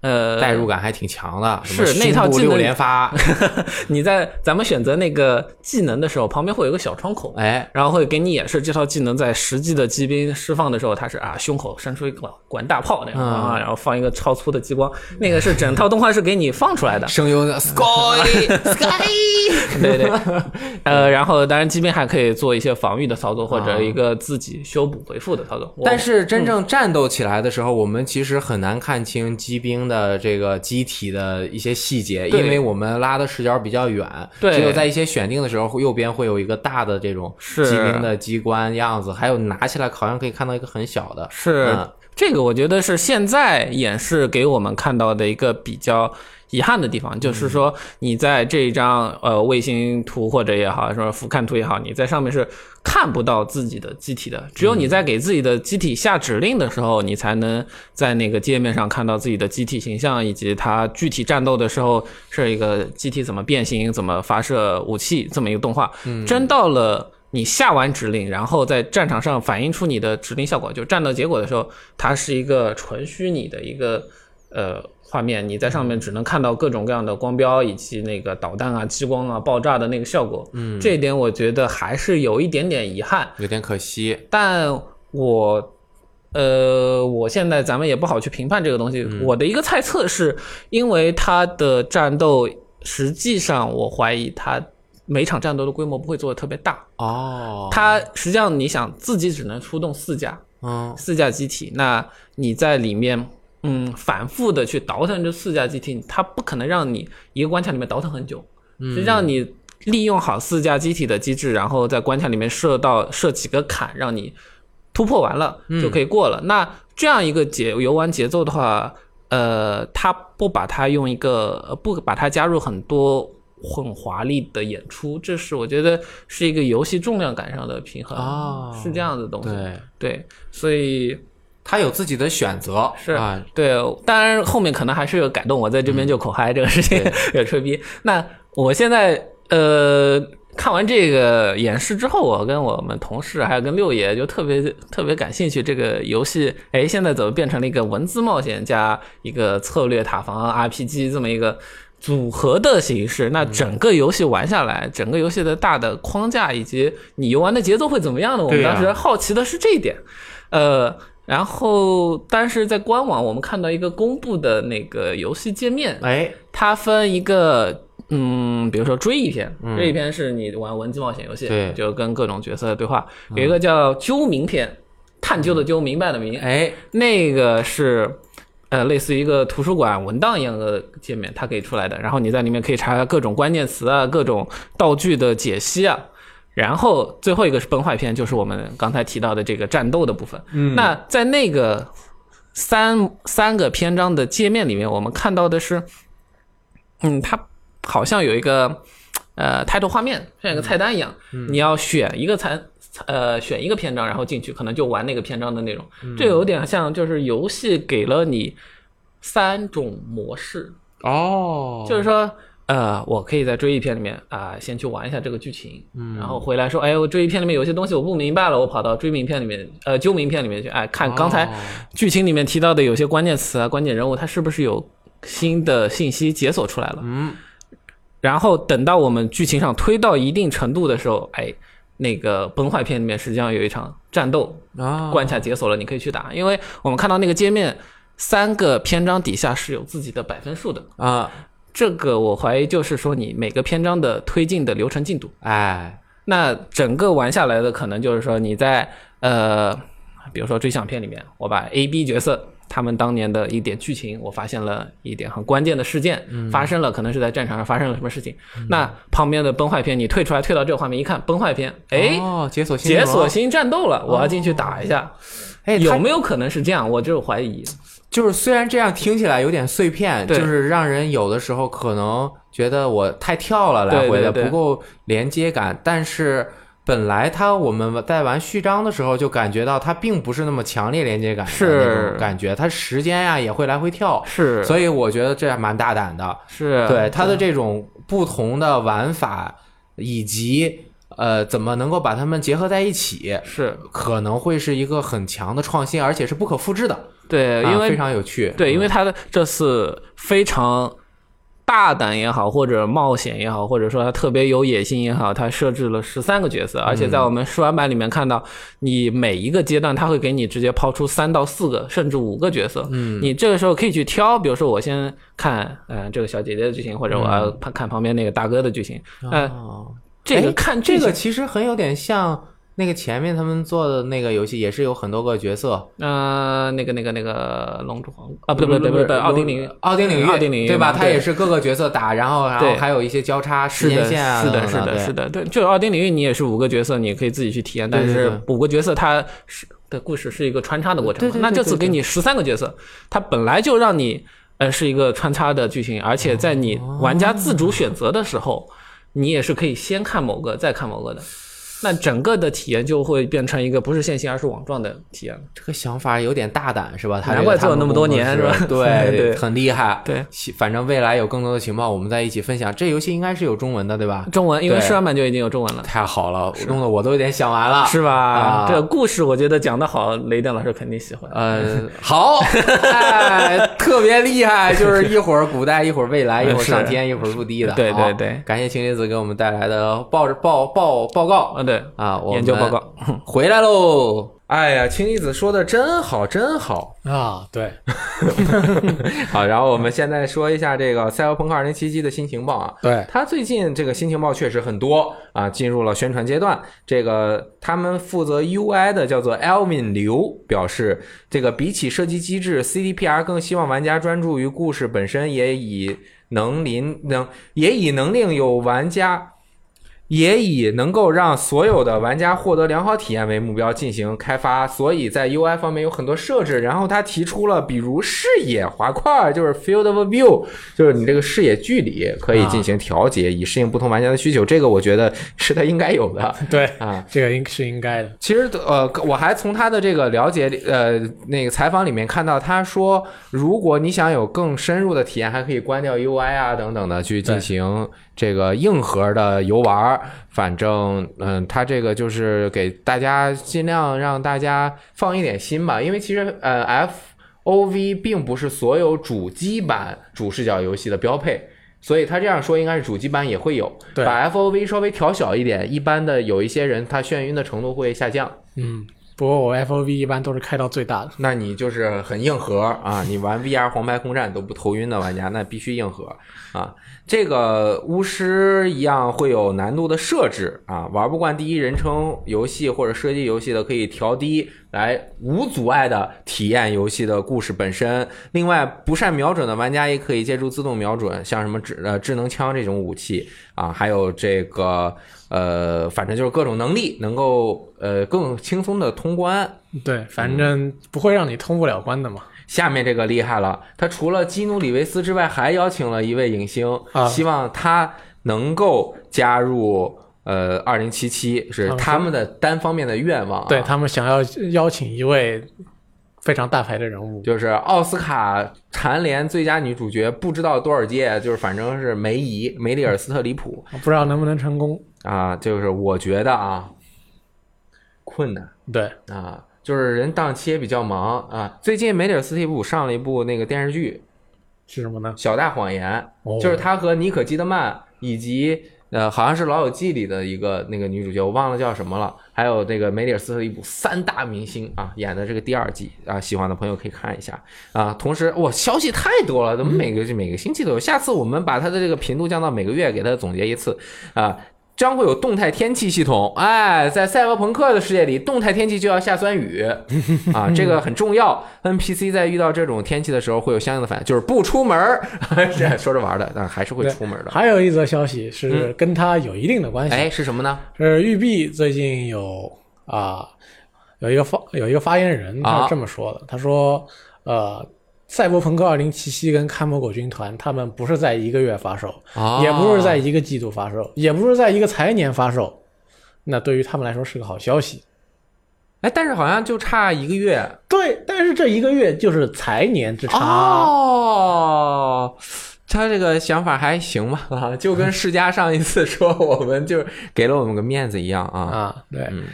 呃，代入感还挺强的，是那套技能六连发，你在咱们选择那个技能的时候，旁边会有个小窗口，哎，然后会给你演示这套技能在实际的机兵释放的时候，它是啊胸口伸出一个管大炮那样啊，嗯然后放一个超粗的激光，那个是整套动画是给你放出来的。声优的 Sky Sky，对对，呃，然后当然机兵还可以做一些防御的操作，或者啊一个自己修补回复的操作。我但是真正战斗起来的时候，我们其实很难看清机兵的这个机体的一些细节，因为我们拉的视角比较远，对。只有在一些选定的时候，右边会有一个大的这种是。机兵的机关样子，还有拿起来好像可以看到一个很小的，是、嗯。这个，我觉得是现在演示给我们看到的一个比较遗憾的地方，就是说你在这一张呃卫星图或者也好，什么俯瞰图也好，你在上面是看不到自己的机体的，只有你在给自己的机体下指令的时候，你才能在那个界面上看到自己的机体形象，以及它具体战斗的时候是一个机体怎么变形、怎么发射武器这么一个动画。真到了。你下完指令，然后在战场上反映出你的指令效果，就战斗结果的时候，它是一个纯虚拟的一个呃画面，你在上面只能看到各种各样的光标以及那个导弹啊、激光啊、爆炸的那个效果。嗯，这一点我觉得还是有一点点遗憾，有点可惜。但我呃，我现在咱们也不好去评判这个东西。我的一个猜测是，因为它的战斗实际上，我怀疑它。每场战斗的规模不会做的特别大哦，它实际上你想自己只能出动四架，嗯，四架机体，那你在里面，嗯，反复的去倒腾这四架机体，它不可能让你一个关卡里面倒腾很久，实际上你利用好四架机体的机制，然后在关卡里面设到设几个坎，让你突破完了就可以过了。那这样一个节游玩节奏的话，呃，它不把它用一个不把它加入很多。很华丽的演出，这是我觉得是一个游戏重量感上的平衡啊，是这样的东西。对对，所以他有自己的选择，是啊，对。当然后面可能还是有改动，我在这边就口嗨这个事情 有吹逼。那我现在呃看完这个演示之后，我跟我们同事还有跟六爷就特别特别感兴趣，这个游戏哎现在怎么变成了一个文字冒险加一个策略塔防 RPG 这么一个。组合的形式，那整个游戏玩下来，整个游戏的大的框架以及你游玩的节奏会怎么样呢？我们当时好奇的是这一点，呃，然后但是在官网我们看到一个公布的那个游戏界面，哎，它分一个，嗯，比如说追忆篇，追忆篇是你玩文字冒险游戏，对，就跟各种角色对话，有一个叫究明篇，探究的究，明白的明，哎，那个是。呃，类似于一个图书馆文档一样的界面，它给出来的。然后你在里面可以查各种关键词啊，各种道具的解析啊。然后最后一个是崩坏篇，就是我们刚才提到的这个战斗的部分。嗯，那在那个三三个篇章的界面里面，我们看到的是，嗯，它好像有一个呃 title 画面，像一个菜单一样，你要选一个菜。呃，选一个篇章，然后进去，可能就玩那个篇章的内容。这有点像，就是游戏给了你三种模式哦，就是说，呃，我可以在追忆篇里面啊，先去玩一下这个剧情，嗯然后回来说，哎，我追忆篇里面有些东西我不明白了，我跑到追名片里面，呃，究名片里面去，哎，看刚才剧情里面提到的有些关键词啊、关键人物，它是不是有新的信息解锁出来了？嗯，然后等到我们剧情上推到一定程度的时候，哎。那个崩坏片里面实际上有一场战斗啊，关卡解锁了，你可以去打。因为我们看到那个界面，三个篇章底下是有自己的百分数的啊。这个我怀疑就是说你每个篇章的推进的流程进度。哎，那整个玩下来的可能就是说你在呃，比如说追想片里面，我把 A、B 角色。他们当年的一点剧情，我发现了一点很关键的事件发生了，可能是在战场上发生了什么事情。那旁边的崩坏片，你退出来，退到这个画面一看，崩坏片，哎，解锁新解锁新战斗了，我要进去打一下。哎，有没有可能是这样？我就怀疑，就是虽然这样听起来有点碎片，对就是让人有的时候可能觉得我太跳了，来回的不够连接感，但是。本来它我们在玩序章的时候就感觉到它并不是那么强烈连接感的是那种感觉，它时间呀也会来回跳，是，所以我觉得这还蛮大胆的。是对它的这种不同的玩法，以及呃怎么能够把它们结合在一起，是可能会是一个很强的创新，而且是不可复制的。对，啊因为非常有趣。对，因为嗯他的这次非常大胆也好，或者冒险也好，或者说他特别有野心也好，他设置了十三个角色，而且在我们试玩版里面看到，你每一个阶段他会给你直接抛出三到四个甚至五个角色，嗯，你这个时候可以去挑，比如说我先看呃这个小姐姐的剧情，或者我要看看旁边那个大哥的剧情，呃，哦这个哎看。这个其实很有点像那个前面他们做的那个游戏，也是有很多个角色。呃，那个、那个、那个龙之皇啊，不对不对不对不对，奥丁领域，奥丁领域，奥丁领域对吧？嘛对它也是各个角色打，然后然后还有一些交叉时是的，间线啊，是的，是的，是对的，对，就是奥丁领域，你也是五个角色，你可以自己去体验，但是五个角色它是的故事是一个穿插的过程那这次给你十三个角色，它本来就让你呃，是一个穿插的剧情，而且在你玩家自主选择的时候，你也是可以先看某个，再看某个的。那整个的体验就会变成一个不是线性而是网状的体验了。这个想法有点大胆，是吧？他难怪做了那么多年是吧 对对很厉害。对，反正未来有更多的情报，我们再一起分享。这游戏应该是有中文的，对吧？中文，因为对试玩版就已经有中文了，太好了，弄得我都有点想完了。是吧？啊这个故事我觉得讲得好，雷电老师肯定喜欢。呃，好，哎，特别厉害，就是一会儿古代，一会儿未来，一会儿上天，一会儿入地的。对对对感谢青离子给我们带来的报报报报告啊，对，啊，我们研究报告 回来喽。哎呀，青离子说的真好，真好。啊，对，好，然后我们现在说一下这个《赛博朋克2077》的新情报啊。对，他最近这个新情报确实很多啊，进入了宣传阶段。这个他们负责 UI 的叫做 Elvin 刘表示，这个比起设计机制，CDPR 更希望玩家专注于故事本身，也以能临能也以能令有玩家。也以能够让所有的玩家获得良好体验为目标进行开发，所以在 UI 方面有很多设置。然后他提出了，比如视野滑块，就是 Field of View，就是你这个视野距离可以进行调节，以适应不同玩家的需求。这个我觉得是他应该有的 对，啊。这个应是应该的。其实呃，我还从他的这个了解里呃那个采访里面看到，他说如果你想有更深入的体验，还可以关掉 UI 啊等等的去进行这个硬核的游玩儿。反正嗯，他这个就是给大家尽量让大家放一点心吧，因为其实呃 F O V 并不是所有主机版主视角游戏的标配。所以他这样说，应该是主机版也会有，对把 F O V 稍微调小一点，一般的有一些人他眩晕的程度会下降。嗯，不过我 FOV 一般都是开到最大的。那你就是很硬核啊！你玩 VR 黄牌空战都不头晕的玩家，那必须硬核啊！这个巫师一样会有难度的设置啊，玩不惯第一人称游戏或者射击游戏的可以调低，来无阻碍的体验游戏的故事本身。另外，不善瞄准的玩家也可以借助自动瞄准，像什么智呃智能枪这种武器啊，还有这个呃，反正就是各种能力能够呃更轻松的通关。对，反正不会让你通不了关的嘛。下面这个厉害了，他除了基努里维斯之外，还邀请了一位影星，啊希望他能够加入呃二零七七，是他们说他们的单方面的愿望、啊。对他们想要邀请一位非常大牌的人物，就是奥斯卡蝉联最佳女主角，不知道多少届，就是反正是梅姨梅丽尔·斯特里普不知道能不能成功。啊，就是我觉得啊，困难。对，啊，就是人档期也比较忙啊。最近梅里尔·斯蒂普上了一部那个电视剧是什么呢？《小大谎言》，哦就是他和妮可基德曼以及呃，好像是《老友记》里的一个那个女主角，我忘了叫什么了。还有这个梅里尔·斯特里普三大明星啊演的这个第二季啊，喜欢的朋友可以看一下啊。同时，哇，消息太多了，怎么每个每个星期都有？下次我们把它的这个频度降到每个月，给它总结一次啊。将会有动态天气系统，哎，在赛博朋克的世界里，动态天气就要下酸雨 啊，这个很重要。NPC 在遇到这种天气的时候会有相应的反应，就是不出门儿，这说着玩的，但还是会出门的。还有一则消息是跟他有一定的关系，哎，是什么呢？是育碧最近有啊有一个发有一个发言人他啊是这么说的，他说呃。赛博朋克2077跟看门狗军团，他们不是在一个月发售，啊也不是在一个季度发售，也不是在一个财年发售。那对于他们来说是个好消息。哎，但是好像就差一个月对，但是这一个月就是财年之差。哦。他这个想法还行吧，啊，就跟世嘉上一次说我们就给了我们个面子一样啊。啊，对，嗯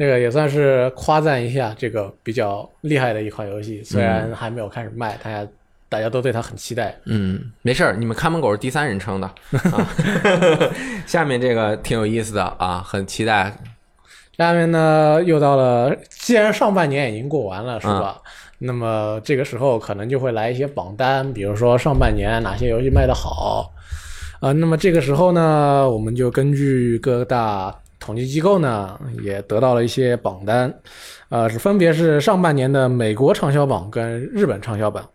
这个也算是夸赞一下这个比较厉害的一款游戏，虽然还没有开始卖，大家大家都对它很期待。嗯，没事儿，你们看门狗是第三人称的 啊。下面这个挺有意思的啊，很期待。下面呢，又到了，既然上半年已经过完了，是吧？那么这个时候可能就会来一些榜单，比如说上半年哪些游戏卖得好，啊、那么这个时候呢，我们就根据各大统计机构呢，也得到了一些榜单，呃，是分别是上半年的美国畅销榜跟日本畅销榜。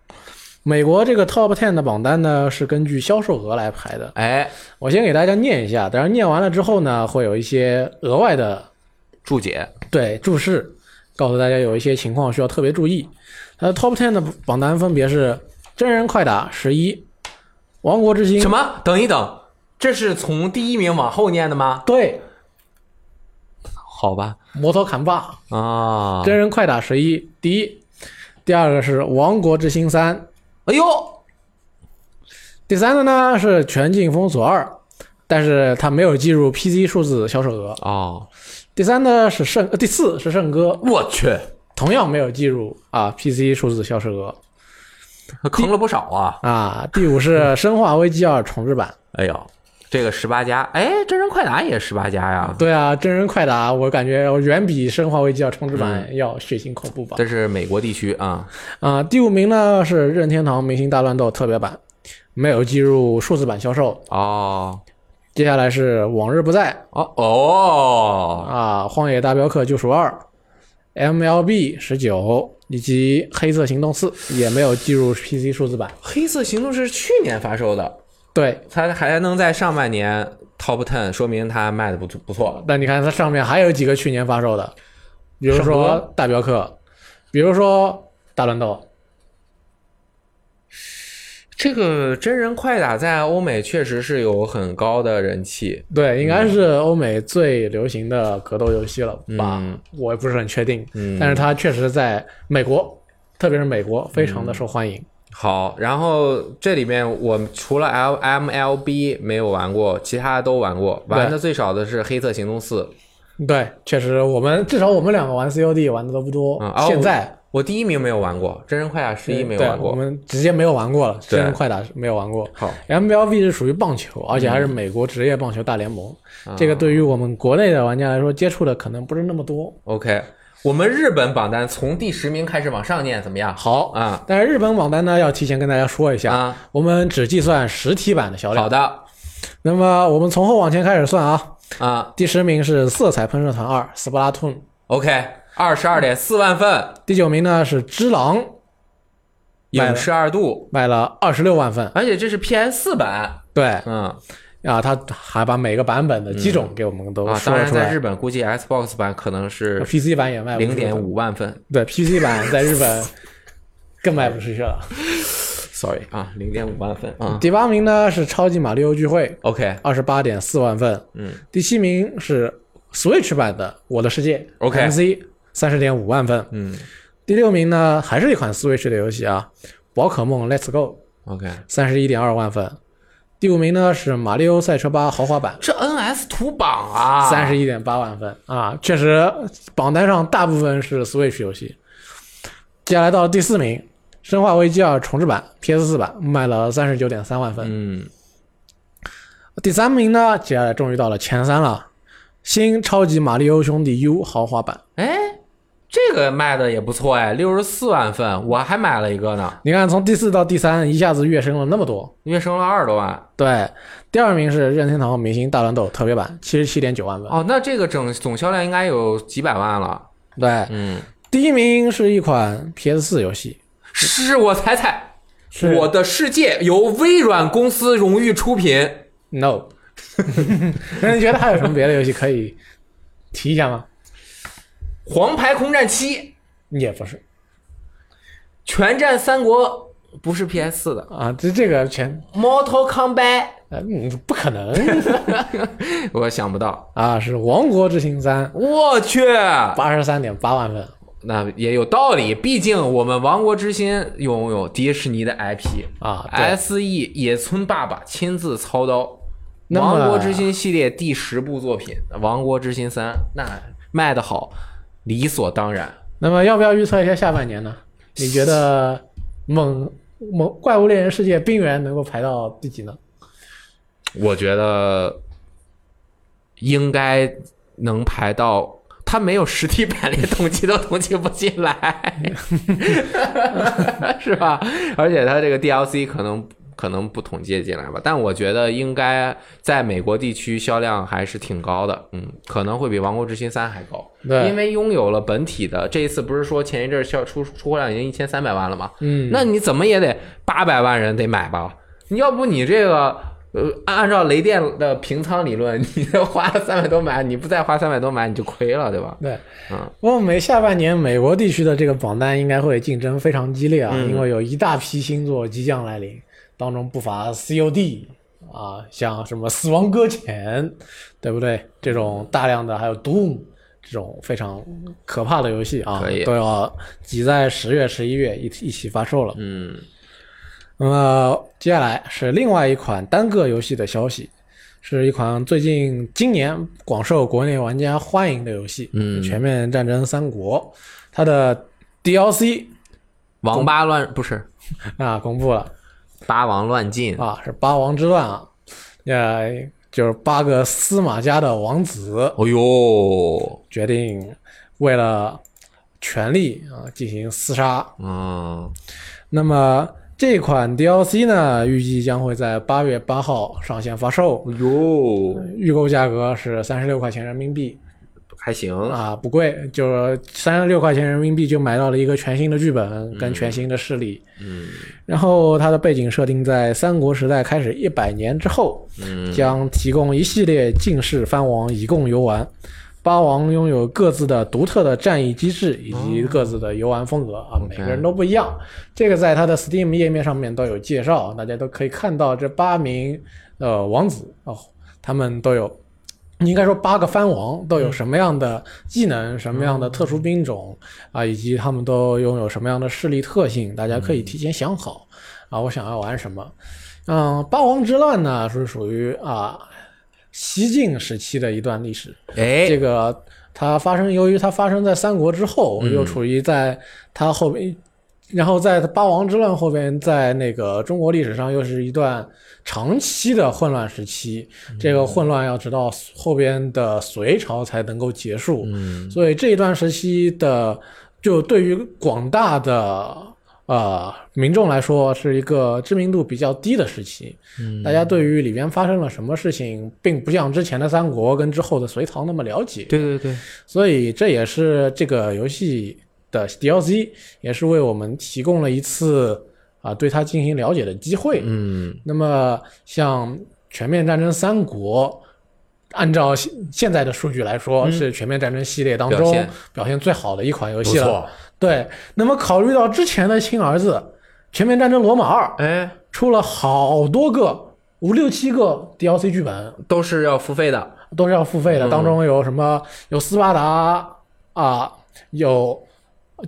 美国这个 Top Ten 的榜单呢，是根据销售额来排的。哎，我先给大家念一下，但是念完了之后呢，会有一些额外的注解对注释，告诉大家有一些情况需要特别注意。它的 Top Ten 的榜单分别是真人快打十一，王国之心什么？等一等，这是从第一名往后念的吗？对好吧，摩托砍霸啊，真人快打十一第一，第二个是王国之心三，哎呦，第三个呢是全境封锁二，但是它没有计入 PC 数字销售额。哦，第三呢是圣，呃第四是圣歌，我去，同样没有计入啊 PC 数字销售额。坑了不少啊！啊。第五是《生化危机二》重置版。哎呦，这个十八加，哎，真人快打也十八加呀，对啊，真人快打，我感觉远比《生化危机要》重置版要血腥恐怖吧。这是美国地区啊。啊，第五名呢是任天堂明星大乱斗特别版，没有计入数字版销售。哦接下来是往日不再哦哦，啊，荒野大镖客救赎二，MLB 十九以及黑色行动四也没有计入 PC 数字版。黑色行动是去年发售的，对，它还能在上半年 Top Ten，说明它卖的不不错。但你看它上面还有几个去年发售的，比如说大镖客，比如说大乱斗。这个真人快打在欧美确实是有很高的人气，对，应该是欧美最流行的格斗游戏了吧？嗯我也不是很确定，嗯但是它确实在美国，特别是美国非常的受欢迎。好，然后这里面我除了 L M L B 没有玩过，其他都玩过，玩的最少的是《黑色行动四》。对，确实我们至少我们两个玩 COD 玩的都不多。嗯哦现在我第一名没有玩过，真人快打十一没有玩过。我们直接没有玩过了，真人快打没有玩过。好，MLB 是属于棒球，而且还是美国职业棒球大联盟，啊这个对于我们国内的玩家来说，接触的可能不是那么多。OK，我们日本榜单从第十名开始往上念，怎么样？好，啊。但是日本榜单呢，要提前跟大家说一下，啊，我们只计算实体版的销量。好的。那么我们从后往前开始算啊，啊。第十名是《色彩喷射团二》（Splatoon），，OK，二十二点四万份，第九名呢是《只狼》，影视二度，卖了二十六万份。而且这是 PS 四版，对。嗯啊，他还把每个版本的机种给我们都啊，当然。在日本估计 Xbox 版可能是 PC 版也卖不出去零点，五万份对 PC 版在日本更卖不出去了。，sorry。啊，零点五万份啊。第八名呢是《超级马里奥聚会》，，OK。二十八点四万份。嗯，第七名是 Switch 版的《我的世界》OK 三十点五万份。嗯。第六名呢还是一款 Switch 的游戏啊，《宝可梦 Let's Go》，，OK，三十一点二万份。第五名呢是《马里奥赛车八豪华版这 NS 图榜啊，》，三十一点八万分啊，确实榜单上大部分是 Switch 游戏。接下来到了第四名，《生化危机二重置版》PS 四版卖了三十九点三万分。嗯第三名呢，接下来终于到了前三了，《新超级马里奥兄弟 U 豪华版》。哎，这个卖的也不错哎，六十四万份，我还买了一个呢，你看，从第四到第三，一下子跃升了那么多。跃升了二十多万。对，第二名是任天堂明星大乱斗特别版，七十七点九万份。哦，那这个整总销量应该有几百万了。对，嗯，第一名是一款 PS 四游戏，是我猜猜，我的世界由微软公司荣誉出品。No。那你觉得还有什么别的游戏可以提一下吗？黄牌空战七、也不是全战三国不是 PS 四的啊，这这个全，Mortal Kombat 呃嗯不可能 我想不到。啊，是《王国之心三》，我去，八十三点八万份那也有道理，毕竟我们王国之心拥有迪士尼的 IP。啊。SE 野村爸爸亲自操刀，王国之心》系列第十部作品《王国之心三》，那卖的好，理所当然。那么要不要预测一下下半年呢？你觉得猛猛怪物猎人世界冰原能够排到第几呢？我觉得应该能排到，它没有实体版，连统计都统计不进来，是吧？而且它这个 DLC 可能。可能不统计进来吧，但我觉得应该在美国地区销量还是挺高的，嗯，可能会比《王国之心三》还高，对因为拥有了本体的。这一次不是说前一阵儿销出出货量已经一千三百万了吗？嗯，那你怎么也得八百万人得买吧？你要不你这个呃，按按照雷电的平仓理论，你花了三百多买，你不再花三百多买，你就亏了，对吧？对，嗯，不过美下半年美国地区的这个榜单应该会竞争非常激烈啊，嗯因为有一大批新作即将来临，当中不乏 COD 啊，像什么死亡搁浅，对不对？这种大量的还有 Doom 这种非常可怕的游戏啊，都要挤在十月、十一月一一起发售了。嗯，那么接下来是另外一款单个游戏的消息，是一款最近今年广受国内玩家欢迎的游戏，嗯。全面战争三国》，它的 DLC 王八乱不是。啊公布了八王乱进，啊，是八王之乱啊，呃，就是八个司马家的王子哦呦，决定为了权力啊进行厮杀，嗯，那么这款 DLC 呢，预计将会在八月八号上线发售，哦呦，预购价格是三十六块钱人民币还行，啊，不贵，就是三十六块钱人民币就买到了一个全新的剧本跟全新的势力。嗯然后它的背景设定在三国时代开始一百年之后，嗯将提供一系列进士藩王以供游玩。八王拥有各自的独特的战役机制以及各自的游玩风格啊，每个人都不一样。这个在它的 Steam 页面上面都有介绍，大家都可以看到这八名呃王子哦，他们都有。应该说，八个藩王都有什么样的技能、什么样的特殊兵种啊，以及他们都拥有什么样的势力特性，大家可以提前想好啊，我想要玩什么。嗯，八王之乱呢是属于啊西晋时期的一段历史，哎，这个它发生，由于它发生在三国之后，嗯。又处于在它后边，然后在八王之乱后边，在那个中国历史上又是一段长期的混乱时期。这个混乱要直到后边的隋朝才能够结束，嗯所以这一段时期的，就对于广大的。呃，民众来说是一个知名度比较低的时期，嗯大家对于里边发生了什么事情，并不像之前的三国跟之后的隋唐那么了解。对对对，所以这也是这个游戏的 DLC，也是为我们提供了一次啊对它进行了解的机会。嗯那么像《全面战争三国》，按照现现在的数据来说，是《全面战争》系列当中表现最好的一款游戏了。错，对，那么考虑到之前的亲儿子《全面战争罗马二》哎，出了好多个五六七个 DLC 剧本，都是要付费的，都是要付费的，嗯当中有什么有斯巴达啊，有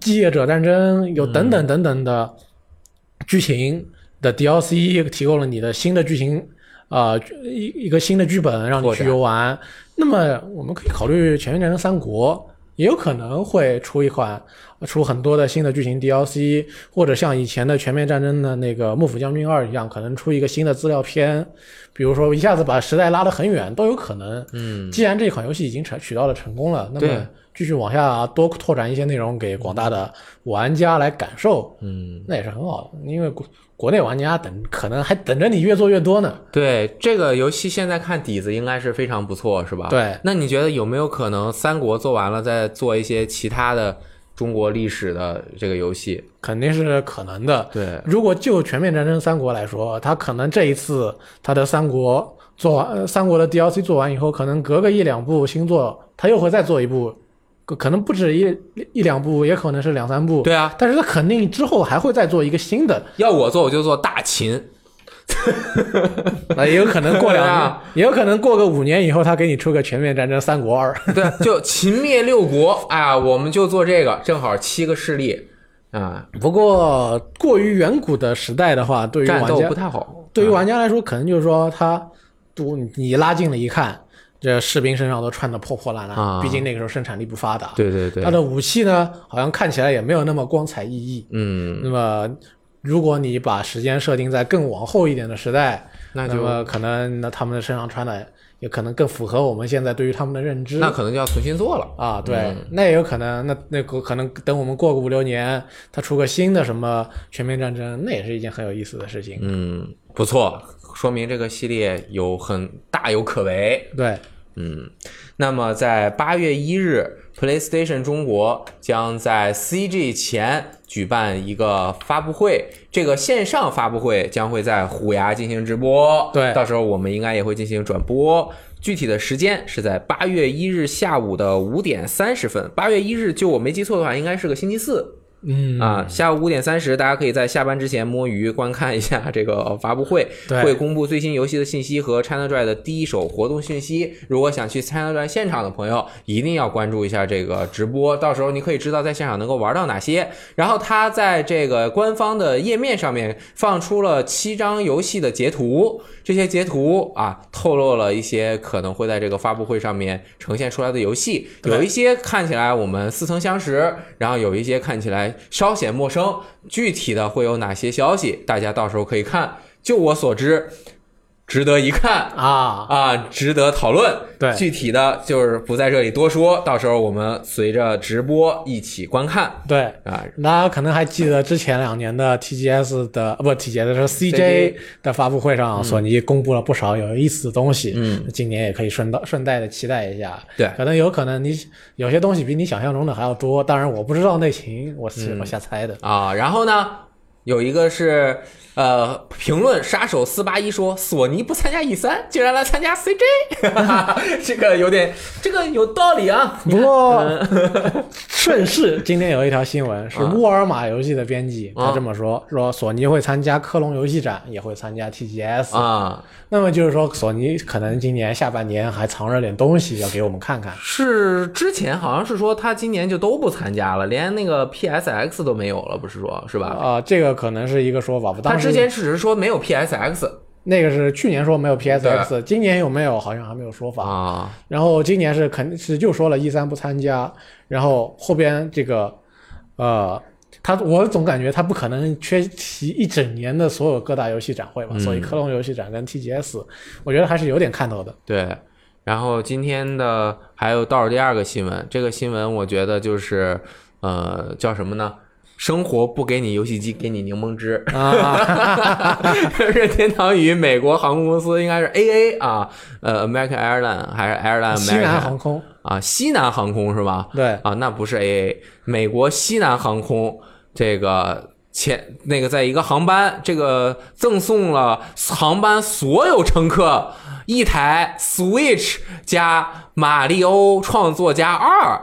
继业者战争，有等等等等的剧情的 DLC，提供了你的新的剧情啊、一一个新的剧本让你去游玩。那么我们可以考虑《全面战争三国》。也有可能会出一款，出很多的新的剧情 DLC，或者像以前的《全面战争》的那个《幕府将军二》一样，可能出一个新的资料片，比如说一下子把时代拉得很远都有可能。嗯既然这款游戏已经成取到了成功了，那么继续往下多拓展一些内容给广大的玩家来感受，嗯，那也是很好的。因为国国内玩家等可能还等着你越做越多呢。对，这个游戏现在看底子应该是非常不错，是吧？对那你觉得有没有可能三国做完了再做一些其他的中国历史的这个游戏？肯定是可能的。对，如果就全面战争三国来说，它可能这一次它的三国做完，呃三国的 DLC 做完以后，可能隔个一两部新作，它又会再做一部，可可能不止一一两部，也可能是两三部。对啊，但是他肯定之后还会再做一个新的，要我做我就做大秦。那 也有可能过两 年啊，也有可能过个五年以后，他给你出个全面战争三国二。对，就秦灭六国，哎呀，我们就做这个，正好七个势力啊，不过过于远古的时代的话，对于玩家不太好。对于玩家来说，可能就是说他都你拉近了一看，这士兵身上都穿的破破烂烂，啊毕竟那个时候生产力不发达。对对对他，的武器呢，好像看起来也没有那么光彩熠熠。嗯，那么，如果你把时间设定在更往后一点的时代，那就那么可能那他们的身上穿的也可能更符合我们现在对于他们的认知。那可能就要重新做了。啊，对，嗯那也有可能，那那个可能等我们过个五六年，他出个新的什么全面战争，那也是一件很有意思的事情。嗯，不错，说明这个系列有很大有可为。对，嗯，那么在八月一日，PlayStation 中国将在 CG 前举办一个发布会，这个线上发布会将会在虎牙进行直播，对到时候我们应该也会进行转播。具体的时间是在八月一日下午的五点三十分。八月一日，就我没记错的话，应该是个星期四。嗯啊，下午五点三十，大家可以在下班之前摸鱼观看一下 这个发布会，对会公布最新游戏的信息和 ChinaJoy 的第一手活动信息。如果想去 ChinaJoy 现场的朋友，一定要关注一下这个直播，到时候你可以知道在现场能够玩到哪些。然后他在这个官方的页面上面放出了七张游戏的截图，这些截图啊透露了一些可能会在这个发布会上面呈现出来的游戏，有一些看起来我们似曾相识，然后有一些看起来稍显陌生。具体的会有哪些消息，大家到时候可以看。就我所知，值得一看啊，啊，值得讨论。对具体的就是不在这里多说，到时候我们随着直播一起观看对。啊。大家可能还记得之前两年的 TGS 的，呃不 TGS 是 CJ 的发布会上，索尼公布了不少有意思的东西。嗯，今年也可以顺道顺带的期待一下。对可能有可能你有些东西比你想象中的还要多，当然我不知道内情，我是嗯我瞎猜的。啊，然后呢，有一个是呃评论杀手四八一说，索尼不参加 E 三，竟然来参加 CJ，这个有点，这个有道理啊。不过，顺势今天有一条新闻是啊沃尔玛游戏的编辑，啊他这么说：说索尼会参加科隆游戏展，也会参加 TGS。啊，那么就是说，索尼可能今年下半年还藏着点东西要给我们看看。是之前好像是说他今年就都不参加了，连那个 PSX 都没有了，不是说是吧？啊、这个可能是一个说法。不当时之前只是说没有 PSX 那个是去年说没有 PSX，今年有没有好像还没有说法。啊，然后今年是肯定是就说了一三不参加，然后后边这个呃，他我总感觉他不可能缺席一整年的所有各大游戏展会吧，嗯所以科隆游戏展跟 TGS，我觉得还是有点看头的。对。然后今天的还有倒数第二个新闻，这个新闻我觉得就是呃叫什么呢？生活不给你游戏机，给你柠檬汁。啊，任天堂与美国航空公司应该是 AA 啊，呃，American Airline 还是 Airline 西南 American 航空啊，西南航空是吧？对啊，那不是 AA，美国西南航空这个前那个在一个航班，这个赠送了航班所有乘客一台 Switch 加马里欧创作家二。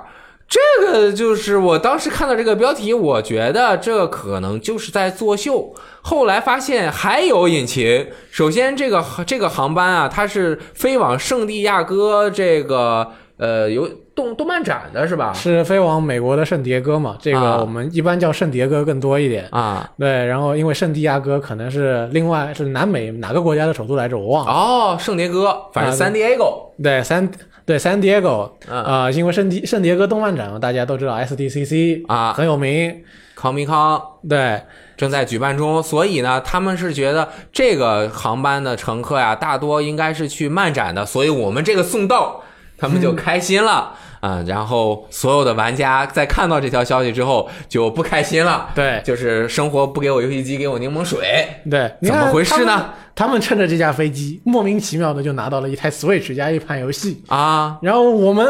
这个就是我当时看到这个标题，我觉得这可能就是在作秀。后来发现还有隐情。首先，这个这个航班啊，它是飞往圣地亚哥这个呃有动动漫展的是吧？是飞往美国的圣迭戈嘛？这啊个我们一般叫圣迭戈更多一点。啊，对，然后因为圣地亚哥可能是另外是南美哪个国家的首都来着，我忘了。哦，圣迭戈，反正啊 San Diego，对，三对 San Diego 嗯。啊、因为圣地圣迭戈动漫展嘛，大家都知道 SDCC 啊。很有名。康明康对，正在举办中，所以呢，他们是觉得这个航班的乘客呀，大多应该是去漫展的，所以我们这个送到，他们就开心了。啊、然后所有的玩家在看到这条消息之后就不开心了，对就是生活不给我游戏机，给我柠檬水，对，你怎么回事呢？他们他们趁着这架飞机，莫名其妙的就拿到了一台 Switch 加一盘游戏，啊然后我们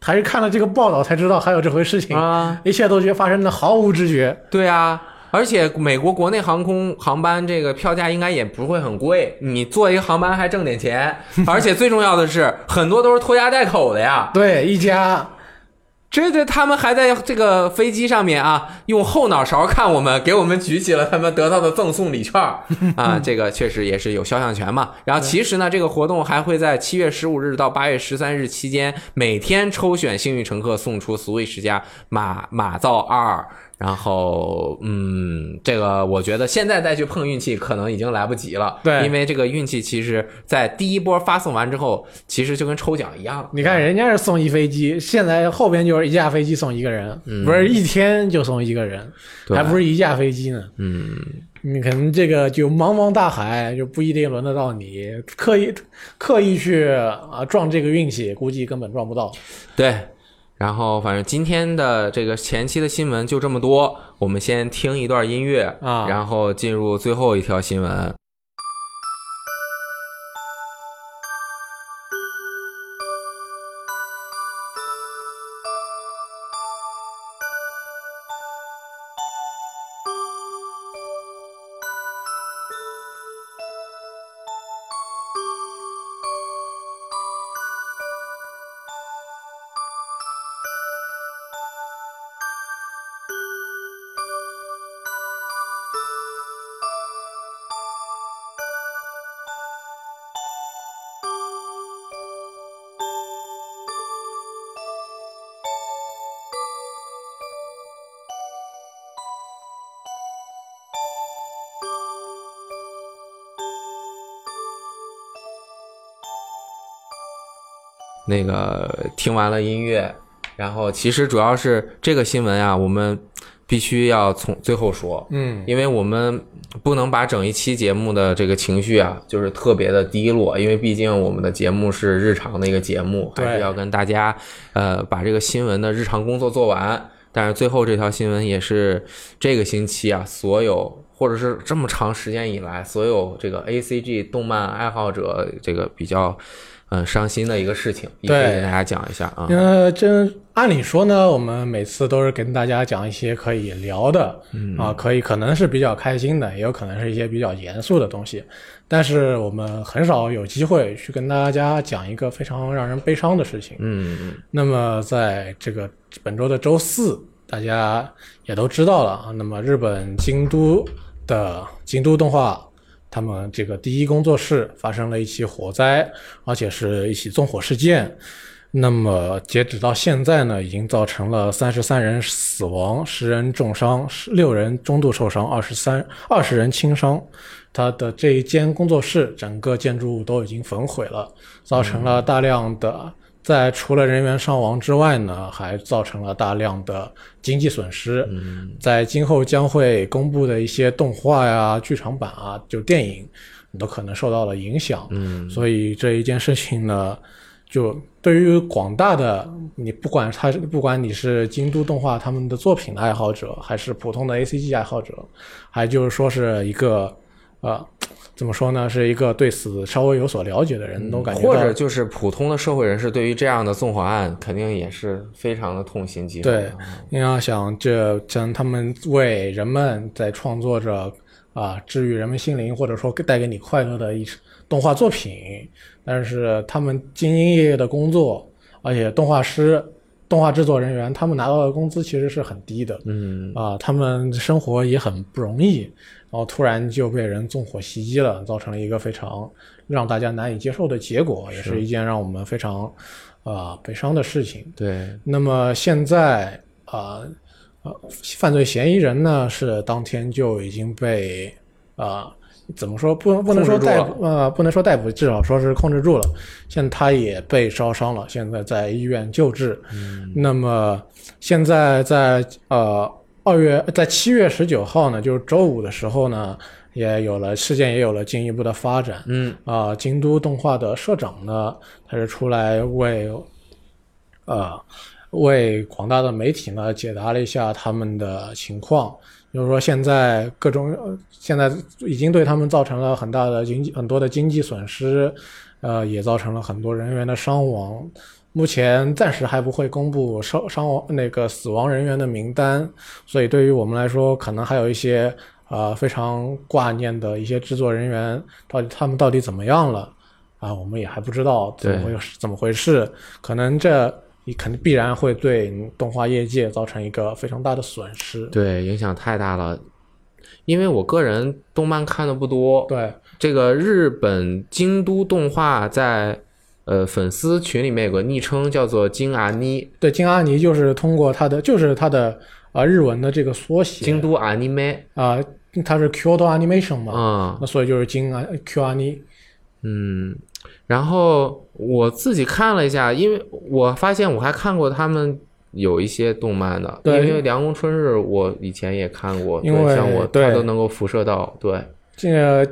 还是看了这个报道才知道还有这回事情，啊，一切都觉发生的毫无知觉。对啊，而且美国国内航空航班这个票价应该也不会很贵，你坐一个航班还挣点钱，而且最重要的是很多都是拖家带口的呀。对，一家这这他们还在这个飞机上面啊，用后脑勺看我们，给我们举起了他们得到的赠送礼券儿 啊，这个确实也是有肖像权嘛。然后其实呢，这个活动还会在七月十五日到八月十三日期间，每天抽选幸运乘客送出 Switch 加马马造二。然后，嗯，这个我觉得现在再去碰运气，可能已经来不及了。对因为这个运气其实，在第一波发送完之后，其实就跟抽奖一样。你看人家是送一飞机，现在后边就是一架飞机送一个人，不是一天就送一个人，还不是一架飞机呢。嗯，你可能这个就茫茫大海就不一定轮得到你，刻意刻意去啊撞这个运气，估计根本撞不到。对，然后反正今天的这个前期的新闻就这么多，我们先听一段音乐啊然后进入最后一条新闻。那个听完了音乐，然后其实主要是这个新闻啊，我们必须要从最后说，嗯，因为我们不能把整一期节目的这个情绪啊，就是特别的低落，因为毕竟我们的节目是日常的一个节目，还是要跟大家呃把这个新闻的日常工作做完。但是最后这条新闻也是这个星期啊，所有或者是这么长时间以来，所有这个 A C G 动漫爱好者这个比较嗯、伤心的一个事情，也可以对跟大家讲一下啊。呃，这按理说呢，我们每次都是跟大家讲一些可以聊的，嗯啊，可以可能是比较开心的，也有可能是一些比较严肃的东西，但是我们很少有机会去跟大家讲一个非常让人悲伤的事情。嗯嗯那么在这个本周的周四，大家也都知道了啊。那么日本京都的京都动画，他们这个第一工作室发生了一起火灾，而且是一起纵火事件。那么截止到现在呢，已经造成了三十三人死亡，十人重伤，六人中度受伤，二十三二十人轻伤。他的这一间工作室，整个建筑物都已经焚毁了，造成了大量的在除了人员伤亡之外呢，还造成了大量的经济损失。嗯在今后将会公布的一些动画呀、剧场版啊，就电影，都可能受到了影响。嗯所以这一件事情呢，就对于广大的你，不管他是不管你是京都动画他们的作品的爱好者，还是普通的 A C G 爱好者，还就是说是一个呃，怎么说呢，是一个对此稍微有所了解的人，都感觉到或者就是普通的社会人士对于这样的纵火案，肯定也是非常的痛心疾首。对，你要想这像他们为人们在创作着啊治愈人们心灵，或者说带给你快乐的一动画作品，但是他们兢兢业业的工作，而且动画师、动画制作人员他们拿到的工资其实是很低的，嗯啊，他们生活也很不容易，然后突然就被人纵火袭击了，造成了一个非常让大家难以接受的结果，也是一件让我们非常啊悲伤的事情。对，那么现在啊呃犯罪嫌疑人呢是当天就已经被啊、怎么说不不能说逮呃不能说逮捕，至少说是控制住了。现在他也被烧伤了，现在在医院救治。嗯那么现在在呃二月在七月十九号呢，就是周五的时候呢，也有了事件也有了进一步的发展。嗯啊、京都动画的社长呢，他是出来为呃为广大的媒体呢解答了一下他们的情况，就是说现在各种呃现在已经对他们造成了很大的经济很多的经济损失，呃，也造成了很多人员的伤亡。目前暂时还不会公布伤伤亡那个死亡人员的名单，所以对于我们来说，可能还有一些呃非常挂念的一些制作人员，到底他们到底怎么样了啊？我们也还不知道怎么回事怎么回事，可能这你肯定必然会对动画业界造成一个非常大的损失。对，影响太大了。因为我个人动漫看的不多，对这个日本京都动画在呃粉丝群里面有个昵称叫做金阿妮，对，金阿妮就是通过他的就是他的啊、日文的这个缩写，京都 anime 啊、它是 Kyoto Animation 嘛，啊、那所以就是金啊 Q 阿尼。嗯，然后我自己看了一下，因为我发现我还看过他们有一些动漫的，因为《凉宫春日》我以前也看过，因为像我对它都能够辐射到，对，这个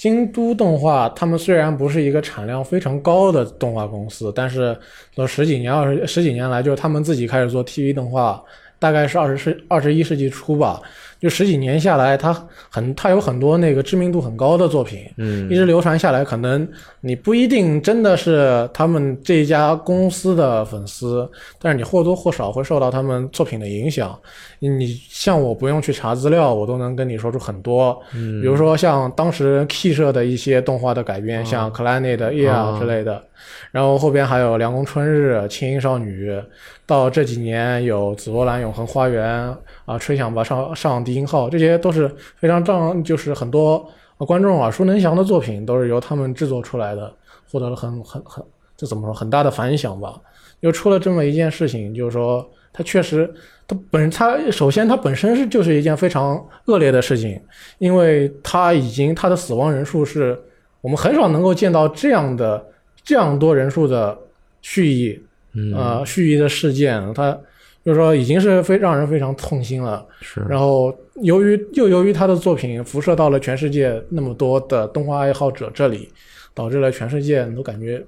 京京都动画，他们虽然不是一个产量非常高的动画公司，但是都十几年、二十十几年来，就是他们自己开始做 TV 动画，大概是二十世二十一世纪初吧，就十几年下来，他很他有很多那个知名度很高的作品，嗯。一直流传下来，可能你不一定真的是他们这一家公司的粉丝，但是你或多或少会受到他们作品的影响。你像我不用去查资料，我都能跟你说出很多，比如说像当时 Key 社的一些动画的改编，像 Clannad、Ear 哦之类的，然后后边还有凉宫春日、轻音少女，到这几年有紫罗兰永恒花园啊，吹响吧上上低音号，这些都是非常正就是很多呃观众耳熟能详的作品，都是由他们制作出来的，获得了很很很这怎么说很大的反响吧。又出了这么一件事情，就是说他确实，他本他首先他本身是就是一件非常恶劣的事情，因为他已经他的死亡人数是我们很少能够见到这样的这样多人数的蓄意嗯，呃蓄意的事件，它就是说已经是非让人非常痛心了。是，然后由于又由于他的作品辐射到了全世界那么多的动画爱好者这里，导致了全世界都感觉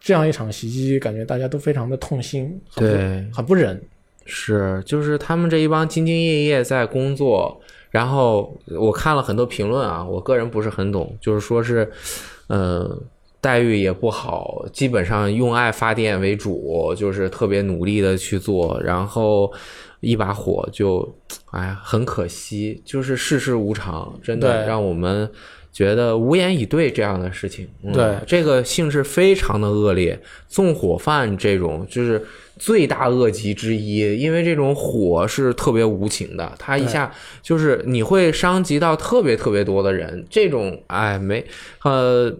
这样一场袭击，感觉大家都非常的痛心，很对，很不忍。是，就是他们这一帮兢兢业业在工作，然后我看了很多评论啊，我个人不是很懂，就是说是，呃，待遇也不好，基本上用爱发电为主，就是特别努力的去做，然后一把火就，哎呀，很可惜，就是世事无常，真的让我们。觉得无言以对这样的事情，嗯、对这个性质非常的恶劣，纵火犯这种就是罪大恶极之一，因为这种火是特别无情的，它一下就是你会伤及到特别特别多的人，这种哎没呃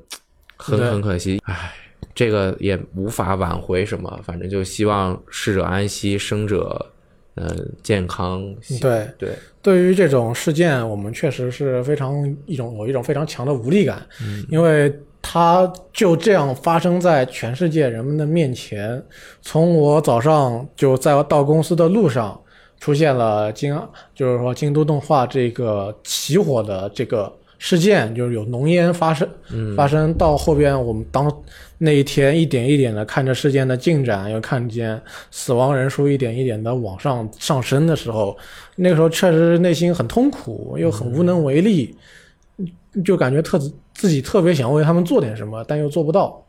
很很可惜，哎，这个也无法挽回什么，反正就希望逝者安息，生者呃健康。对对，对于这种事件，我们确实是非常一种有一种非常强的无力感，因为它就这样发生在全世界人们的面前。从我早上就在到公司的路上，出现了京，就是说京都动画这个起火的这个事件，就是有浓烟发生，发生到后边我们当那一天一点一点的看着事件的进展，又看见死亡人数一点一点的往上上升的时候，那个时候确实内心很痛苦，又很无能为力，就感觉特自己特别想为他们做点什么，但又做不到。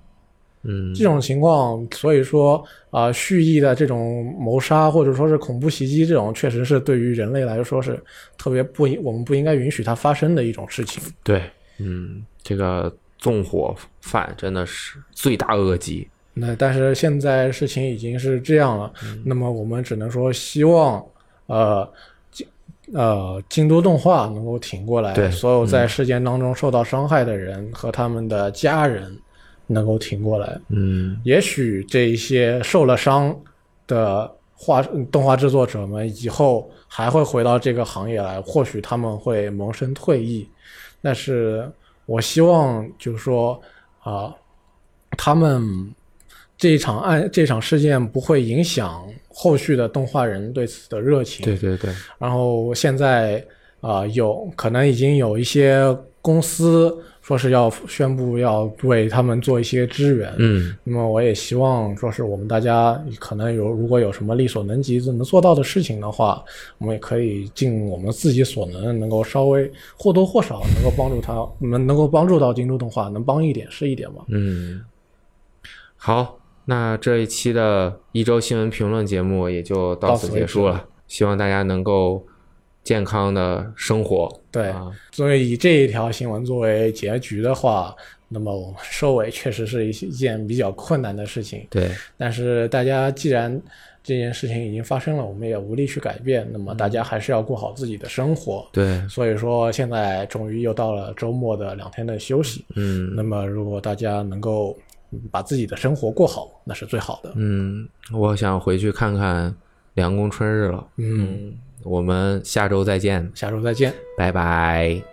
嗯，这种情况，所以说啊、蓄意的这种谋杀或者说是恐怖袭击，这种确实是对于人类来说是特别不应，我们不应该允许它发生的一种事情。对，嗯，这个纵火犯真的是罪大恶极。那但是现在事情已经是这样了，那么我们只能说希望，呃，京呃京都动画能够挺过来，对所有在事件当中受到伤害的人和他们的家人能够挺过来。嗯也许这一些受了伤的画动画制作者们以后还会回到这个行业来，或许他们会萌生退役，但是我希望就是说啊、他们这一场案这场事件不会影响后续的动画人对此的热情。对对对，然后现在啊、有可能已经有一些公司说是要宣布要为他们做一些支援。嗯那么我也希望说是我们大家可能有如果有什么力所能及能做到的事情的话，我们也可以尽我们自己所能，能够稍微或多或少能够帮助他，能能够帮助到京都动画，能帮一点是一点吧。嗯，好，那这一期的一周新闻评论节目也就到此结束了，希望大家能够健康的生活。对，啊，所以以这一条新闻作为结局的话，那么我们收尾确实是一一件比较困难的事情。对，但是大家既然这件事情已经发生了，我们也无力去改变，那么大家还是要过好自己的生活。对，所以说，现在终于又到了周末的两天的休息。嗯那么，如果大家能够嗯把自己的生活过好，那是最好的。嗯，我想回去看看《凉宫春日》了。嗯，我们下周再见，下周再见。拜拜。